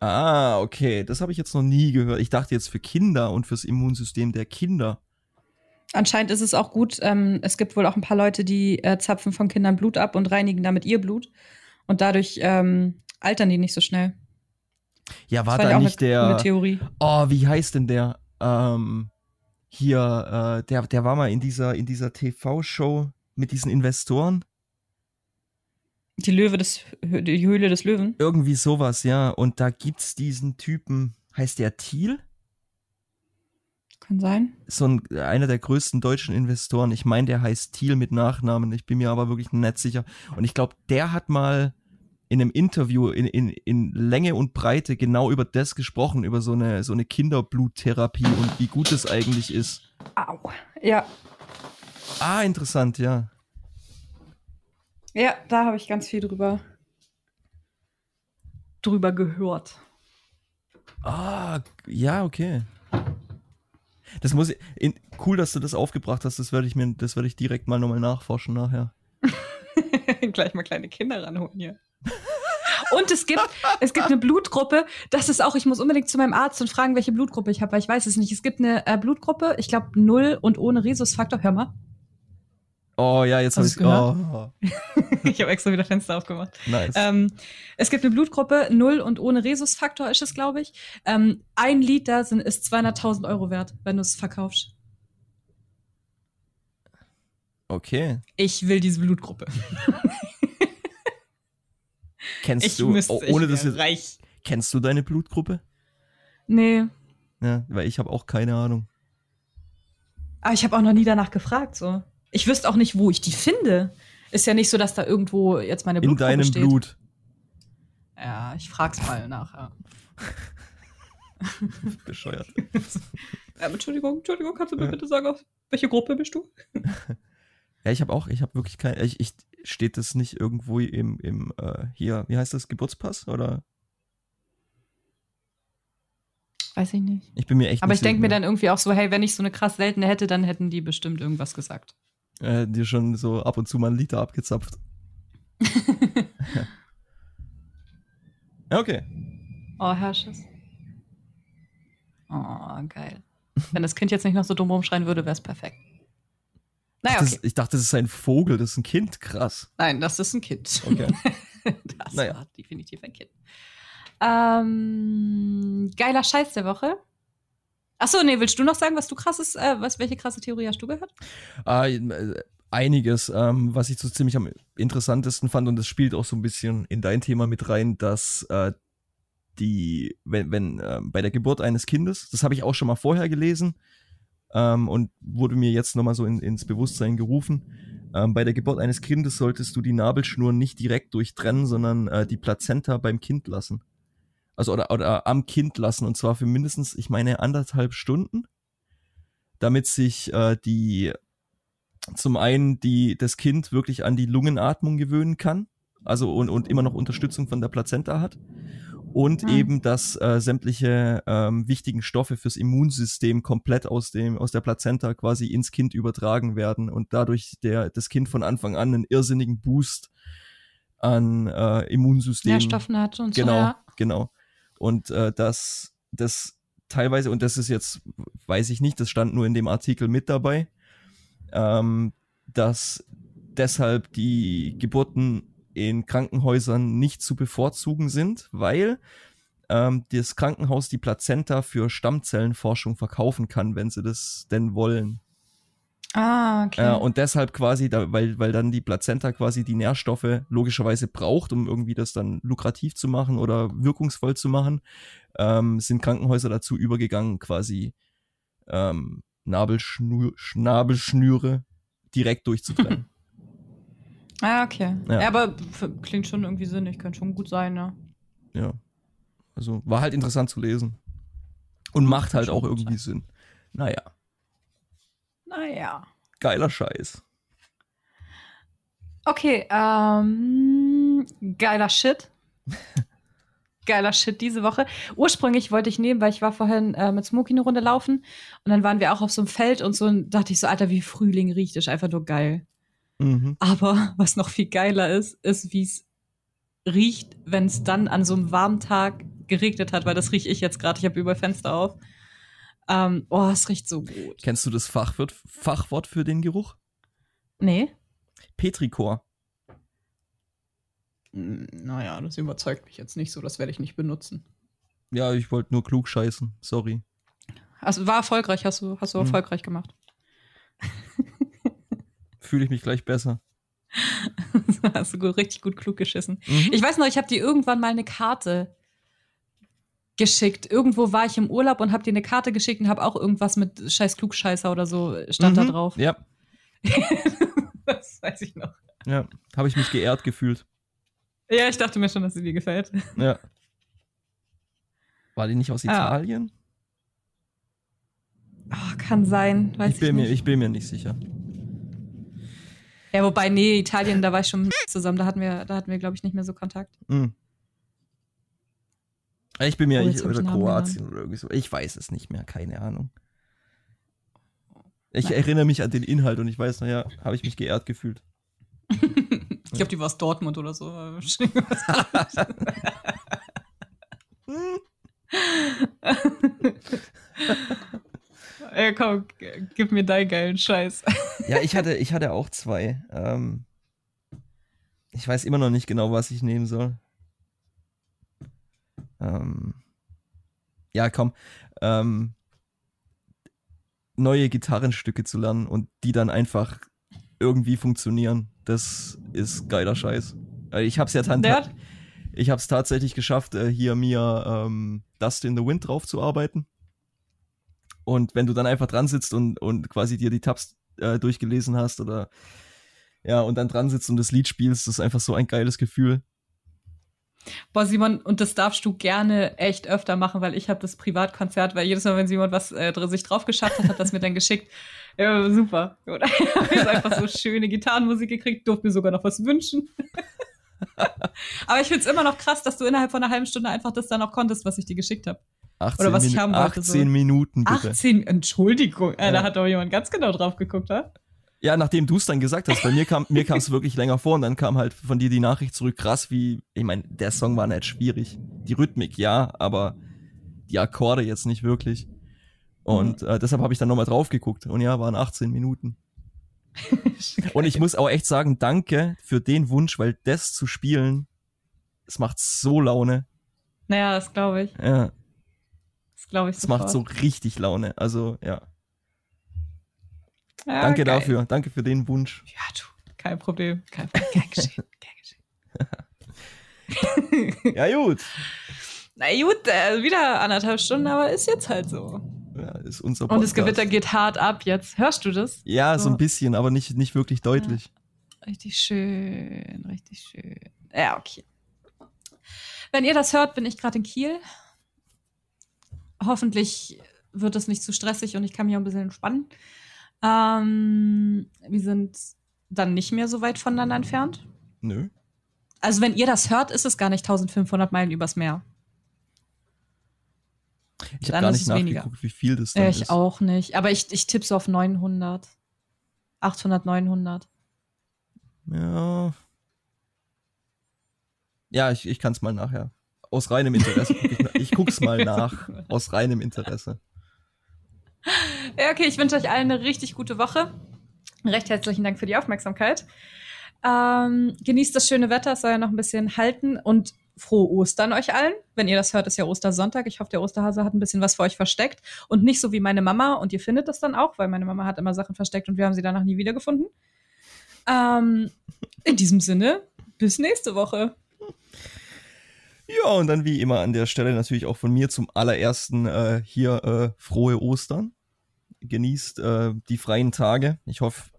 Ah, okay, das habe ich jetzt noch nie gehört. Ich dachte jetzt für Kinder und fürs Immunsystem der Kinder. Anscheinend ist es auch gut. Ähm, es gibt wohl auch ein paar Leute, die äh, zapfen von Kindern Blut ab und reinigen damit ihr Blut. Und dadurch ähm, altern die nicht so schnell. Ja, war da nicht der, Theorie. oh, wie heißt denn der, ähm, hier, äh, der, der war mal in dieser, in dieser TV-Show mit diesen Investoren. Die Löwe des, die Höhle des Löwen. Irgendwie sowas, ja. Und da gibt's diesen Typen, heißt der Thiel? Kann sein. So ein, einer der größten deutschen Investoren. Ich meine, der heißt Thiel mit Nachnamen. Ich bin mir aber wirklich nicht sicher. Und ich glaube, der hat mal in einem Interview in, in, in Länge und Breite genau über das gesprochen, über so eine, so eine Kinderbluttherapie und wie gut es eigentlich ist. Au. Ja. Ah, interessant, ja. Ja, da habe ich ganz viel drüber, drüber gehört. Ah, ja, okay. Das muss ich, in, cool, dass du das aufgebracht hast. Das werde ich mir, das werde ich direkt mal nochmal nachforschen nachher. Gleich mal kleine Kinder ranholen hier. Und es gibt, es gibt eine Blutgruppe, das ist auch, ich muss unbedingt zu meinem Arzt und fragen, welche Blutgruppe ich habe, weil ich weiß es nicht. Es gibt eine äh, Blutgruppe, ich glaube null und ohne Rhesusfaktor. Hör mal. Oh ja, jetzt habe ich gehört? oh, ich habe extra wieder Fenster aufgemacht. nice. Ähm, es gibt eine Blutgruppe, null und ohne Rhesusfaktor ist es, glaube ich. Ähm, ein Liter sind, ist 200.000 Euro wert, wenn du es verkaufst. okay. Ich will diese Blutgruppe. Kennst Ich du müsste, oh, ohne ich das wär jetzt, reich. kennst du deine Blutgruppe? Nee, Ja, weil ich habe auch keine Ahnung. aber ich habe auch noch nie danach gefragt, so. Ich wüsste auch nicht, wo ich die finde. Ist ja nicht so, dass da irgendwo jetzt meine In Blutgruppe deinem steht. Blut. Ja, ich frag's mal nachher. Bescheuert. Ähm, Entschuldigung, Entschuldigung, kannst du mir Ja. bitte sagen, auf welche Gruppe bist du? Ja, ich habe auch, ich habe wirklich kein, ich, ich steht das nicht irgendwo im, im äh, hier, wie heißt das, Geburtspass oder? Weiß ich nicht. Ich bin mir echt Aber nicht ich denke mir dann irgendwie auch so, hey, wenn ich so eine krass seltene hätte, dann hätten die bestimmt irgendwas gesagt. Äh, dir schon so ab und zu mal einen Liter abgezapft. Ja, okay. Oh, Herrsches. Oh, geil. Wenn das Kind jetzt nicht noch so dumm rumschreien würde, wäre es perfekt. Naja, okay. ich dachte, das ist ein Vogel, das ist ein Kind, krass. Nein, das ist ein Kind. Okay. das Naja. war definitiv ein Kind. Ähm, geiler Scheiß der Woche. Achso, nee, willst du noch sagen, was du krasses, äh, was, welche krasse Theorie hast du gehört? Ah, äh, einiges, ähm, was ich so ziemlich am interessantesten fand, und das spielt auch so ein bisschen in dein Thema mit rein, dass äh, die, wenn, wenn äh, bei der Geburt eines Kindes, das habe ich auch schon mal vorher gelesen ähm, und wurde mir jetzt nochmal so in, ins Bewusstsein gerufen. Ähm, bei der Geburt eines Kindes solltest du die Nabelschnur nicht direkt durchtrennen, sondern äh, die Plazenta beim Kind lassen. Also oder, oder am Kind lassen und zwar für mindestens, ich meine, anderthalb Stunden, damit sich äh, die zum einen die das Kind wirklich an die Lungenatmung gewöhnen kann, also und, und immer noch Unterstützung von der Plazenta hat und Mhm. eben, dass äh, sämtliche ähm, wichtigen Stoffe fürs Immunsystem komplett aus dem aus der Plazenta quasi ins Kind übertragen werden und dadurch der das Kind von Anfang an einen irrsinnigen Boost an äh, Immunsystem Nährstoffen hat und genau, so. Ja. genau. Und äh, das, das teilweise, und das ist jetzt, weiß ich nicht, das stand nur in dem Artikel mit dabei, ähm, dass deshalb die Geburten in Krankenhäusern nicht zu bevorzugen sind, weil ähm, das Krankenhaus die Plazenta für Stammzellenforschung verkaufen kann, wenn sie das denn wollen. Ah, okay. Äh, und deshalb quasi, da, weil, weil dann die Plazenta quasi die Nährstoffe logischerweise braucht, um irgendwie das dann lukrativ zu machen oder wirkungsvoll zu machen, ähm, sind Krankenhäuser dazu übergegangen, quasi ähm, Nabelschnür, Nabelschnüre direkt durchzutrennen. ah, okay. Ja. Ja. aber klingt schon irgendwie sinnig, könnte schon gut sein, ne? ja. Also war halt interessant zu lesen. Und macht halt auch irgendwie Sinn. Naja, Naja. geiler Scheiß. Okay, ähm, geiler Shit. geiler Shit diese Woche. Ursprünglich wollte ich nehmen, weil ich war vorhin äh, mit Smokey eine Runde laufen und dann waren wir auch auf so einem Feld und so und dachte ich so, Alter, wie Frühling riecht, ist einfach nur geil. Mhm. Aber was noch viel geiler ist, ist, wie es riecht, wenn es dann an so einem warmen Tag geregnet hat, weil das rieche ich jetzt gerade. Ich habe überall Fenster auf. Ähm, oh, es riecht so gut. Kennst du das Fachwort, Fachwort für den Geruch? Nee? Petrichor. Hm, Naja, das überzeugt mich jetzt nicht so. Das werde ich nicht benutzen. Ja, ich wollte nur klug scheißen. Sorry. Also war erfolgreich, hast du, hast du Mhm. erfolgreich gemacht. Fühle ich mich gleich besser. hast du richtig gut klug geschissen. Mhm. Ich weiß noch, ich habe dir irgendwann mal eine Karte geschickt. Irgendwo war ich im Urlaub und habe dir eine Karte geschickt und habe auch irgendwas mit Scheiß Klugscheißer oder so stand da Mhm. drauf. Ja, das weiß ich noch. ja. Habe ich mich geehrt gefühlt. Ja, ich dachte mir schon, dass sie dir gefällt. Ja. War die nicht aus Ah. Italien? Oh, kann sein. Weiß ich, bin nicht. mir, ich bin mir nicht sicher. Ja, wobei, nee, Italien, da war ich schon zusammen. Da hatten wir, da hatten wir, glaube ich, nicht mehr so Kontakt. Hm. Ich bin mir Oh, ich, oder Kroatien oder irgendwie so. Ich weiß es nicht mehr, keine Ahnung. Ich Nein. erinnere mich an den Inhalt und ich weiß noch, ja, habe ich mich geehrt gefühlt. Ich glaube, die war aus Dortmund oder so. Ey, komm, gib mir deinen geilen Scheiß. Ja, ich hatte, ich hatte auch zwei. Ähm, ich weiß immer noch nicht genau, was ich nehmen soll. Ähm, ja, komm. Ähm, neue Gitarrenstücke zu lernen und die dann einfach irgendwie funktionieren, das ist geiler Scheiß. Äh, Ich hab's ja Der- ich hab's tatsächlich geschafft, äh, hier mir ähm, Dust in the Wind drauf zu arbeiten. Und wenn du dann einfach dran sitzt und, und quasi dir die Tabs äh, durchgelesen hast oder ja, und dann dran sitzt und das Lied spielst, das ist einfach so ein geiles Gefühl. Boah, Simon, und das darfst du gerne echt öfter machen, weil ich habe das Privatkonzert, weil jedes Mal, wenn Simon was äh, sich drauf geschafft hat, hat das mir dann geschickt. Ja, super. Oder? Ich habe jetzt einfach so schöne Gitarrenmusik gekriegt, durfte mir sogar noch was wünschen. Aber ich find's immer noch krass, dass du innerhalb von einer halben Stunde einfach das dann auch konntest, was ich dir geschickt habe. 18, Oder was ich Minu- haben wollte, 18 so. Minuten bitte. 18, Entschuldigung. Äh, Ja. Da hat doch jemand ganz genau drauf geguckt, ha? Ja, nachdem du es dann gesagt hast, bei mir kam mir kam es wirklich länger vor und dann kam halt von dir die Nachricht zurück, krass, wie, ich meine, der Song war nicht schwierig. Die Rhythmik ja, aber die Akkorde jetzt nicht wirklich. Und äh, deshalb habe ich dann nochmal drauf geguckt und ja, waren 18 Minuten. Und ich muss auch echt sagen, danke für den Wunsch, weil das zu spielen, es macht so Laune. Naja, das glaube ich. Ja, Das glaube ich es macht so richtig Laune. Also ja, Ja, danke geil. dafür, danke für den Wunsch. Ja, du, kein Problem. Kein Problem. Gern geschehen. Gern geschehen. Ja gut, Na gut, äh, wieder anderthalb Stunden, aber ist jetzt halt so. ja, ist unser Und das Podcast. Gewitter geht hart ab jetzt. Hörst du das? Ja, so So. ein bisschen, aber nicht, nicht wirklich deutlich. Richtig schön, richtig schön. Ja, okay. Wenn ihr das hört, bin ich gerade in Kiel. Hoffentlich wird es nicht zu stressig und ich kann mich auch ein bisschen entspannen. Ähm, wir sind dann nicht mehr so weit voneinander entfernt. Nö. Also wenn ihr das hört, ist es gar nicht 1500 Meilen übers Meer. Ich habe gar nicht es weniger. nachgeguckt, wie viel das dann ich ist. auch nicht. Aber ich, ich tippe so auf 900. 800, 900. Ja. Ja, ich, ich kann es mal nachher. Aus reinem Interesse. ich, ich guck's mal nach. Aus reinem Interesse. Ja, okay, ich wünsche euch allen eine richtig gute Woche. Recht herzlichen Dank für die Aufmerksamkeit. Ähm, genießt das schöne Wetter, es soll ja noch ein bisschen halten und frohe Ostern euch allen. Wenn ihr das hört, ist ja Ostersonntag. Ich hoffe, der Osterhase hat ein bisschen was für euch versteckt und nicht so wie meine Mama und ihr findet das dann auch, weil meine Mama hat immer Sachen versteckt und wir haben sie danach nie wiedergefunden. Ähm, in diesem Sinne, bis nächste Woche. Ja, und dann wie immer an der Stelle natürlich auch von mir zum allerersten äh, hier äh, frohe Ostern. Genießt äh, die freien Tage. Ich hoffe,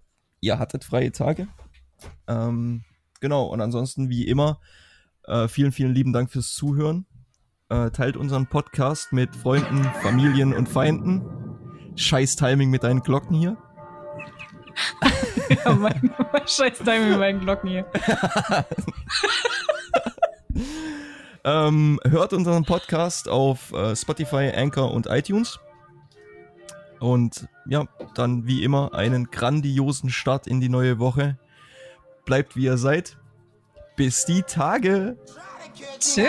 ihr hattet freie Tage. Ähm, genau, und ansonsten wie immer, äh, vielen, vielen lieben Dank fürs Zuhören. Äh, teilt unseren Podcast mit Freunden, Familien und Feinden. Scheiß Timing mit deinen Glocken hier. Ja, mein, mein scheiß Timing mit meinen Glocken hier. Ähm, hört unseren Podcast auf äh, Spotify, Anchor und iTunes. Und ja, dann wie immer einen grandiosen Start in die neue Woche. Bleibt wie ihr seid. Bis die Tage. Tschüss.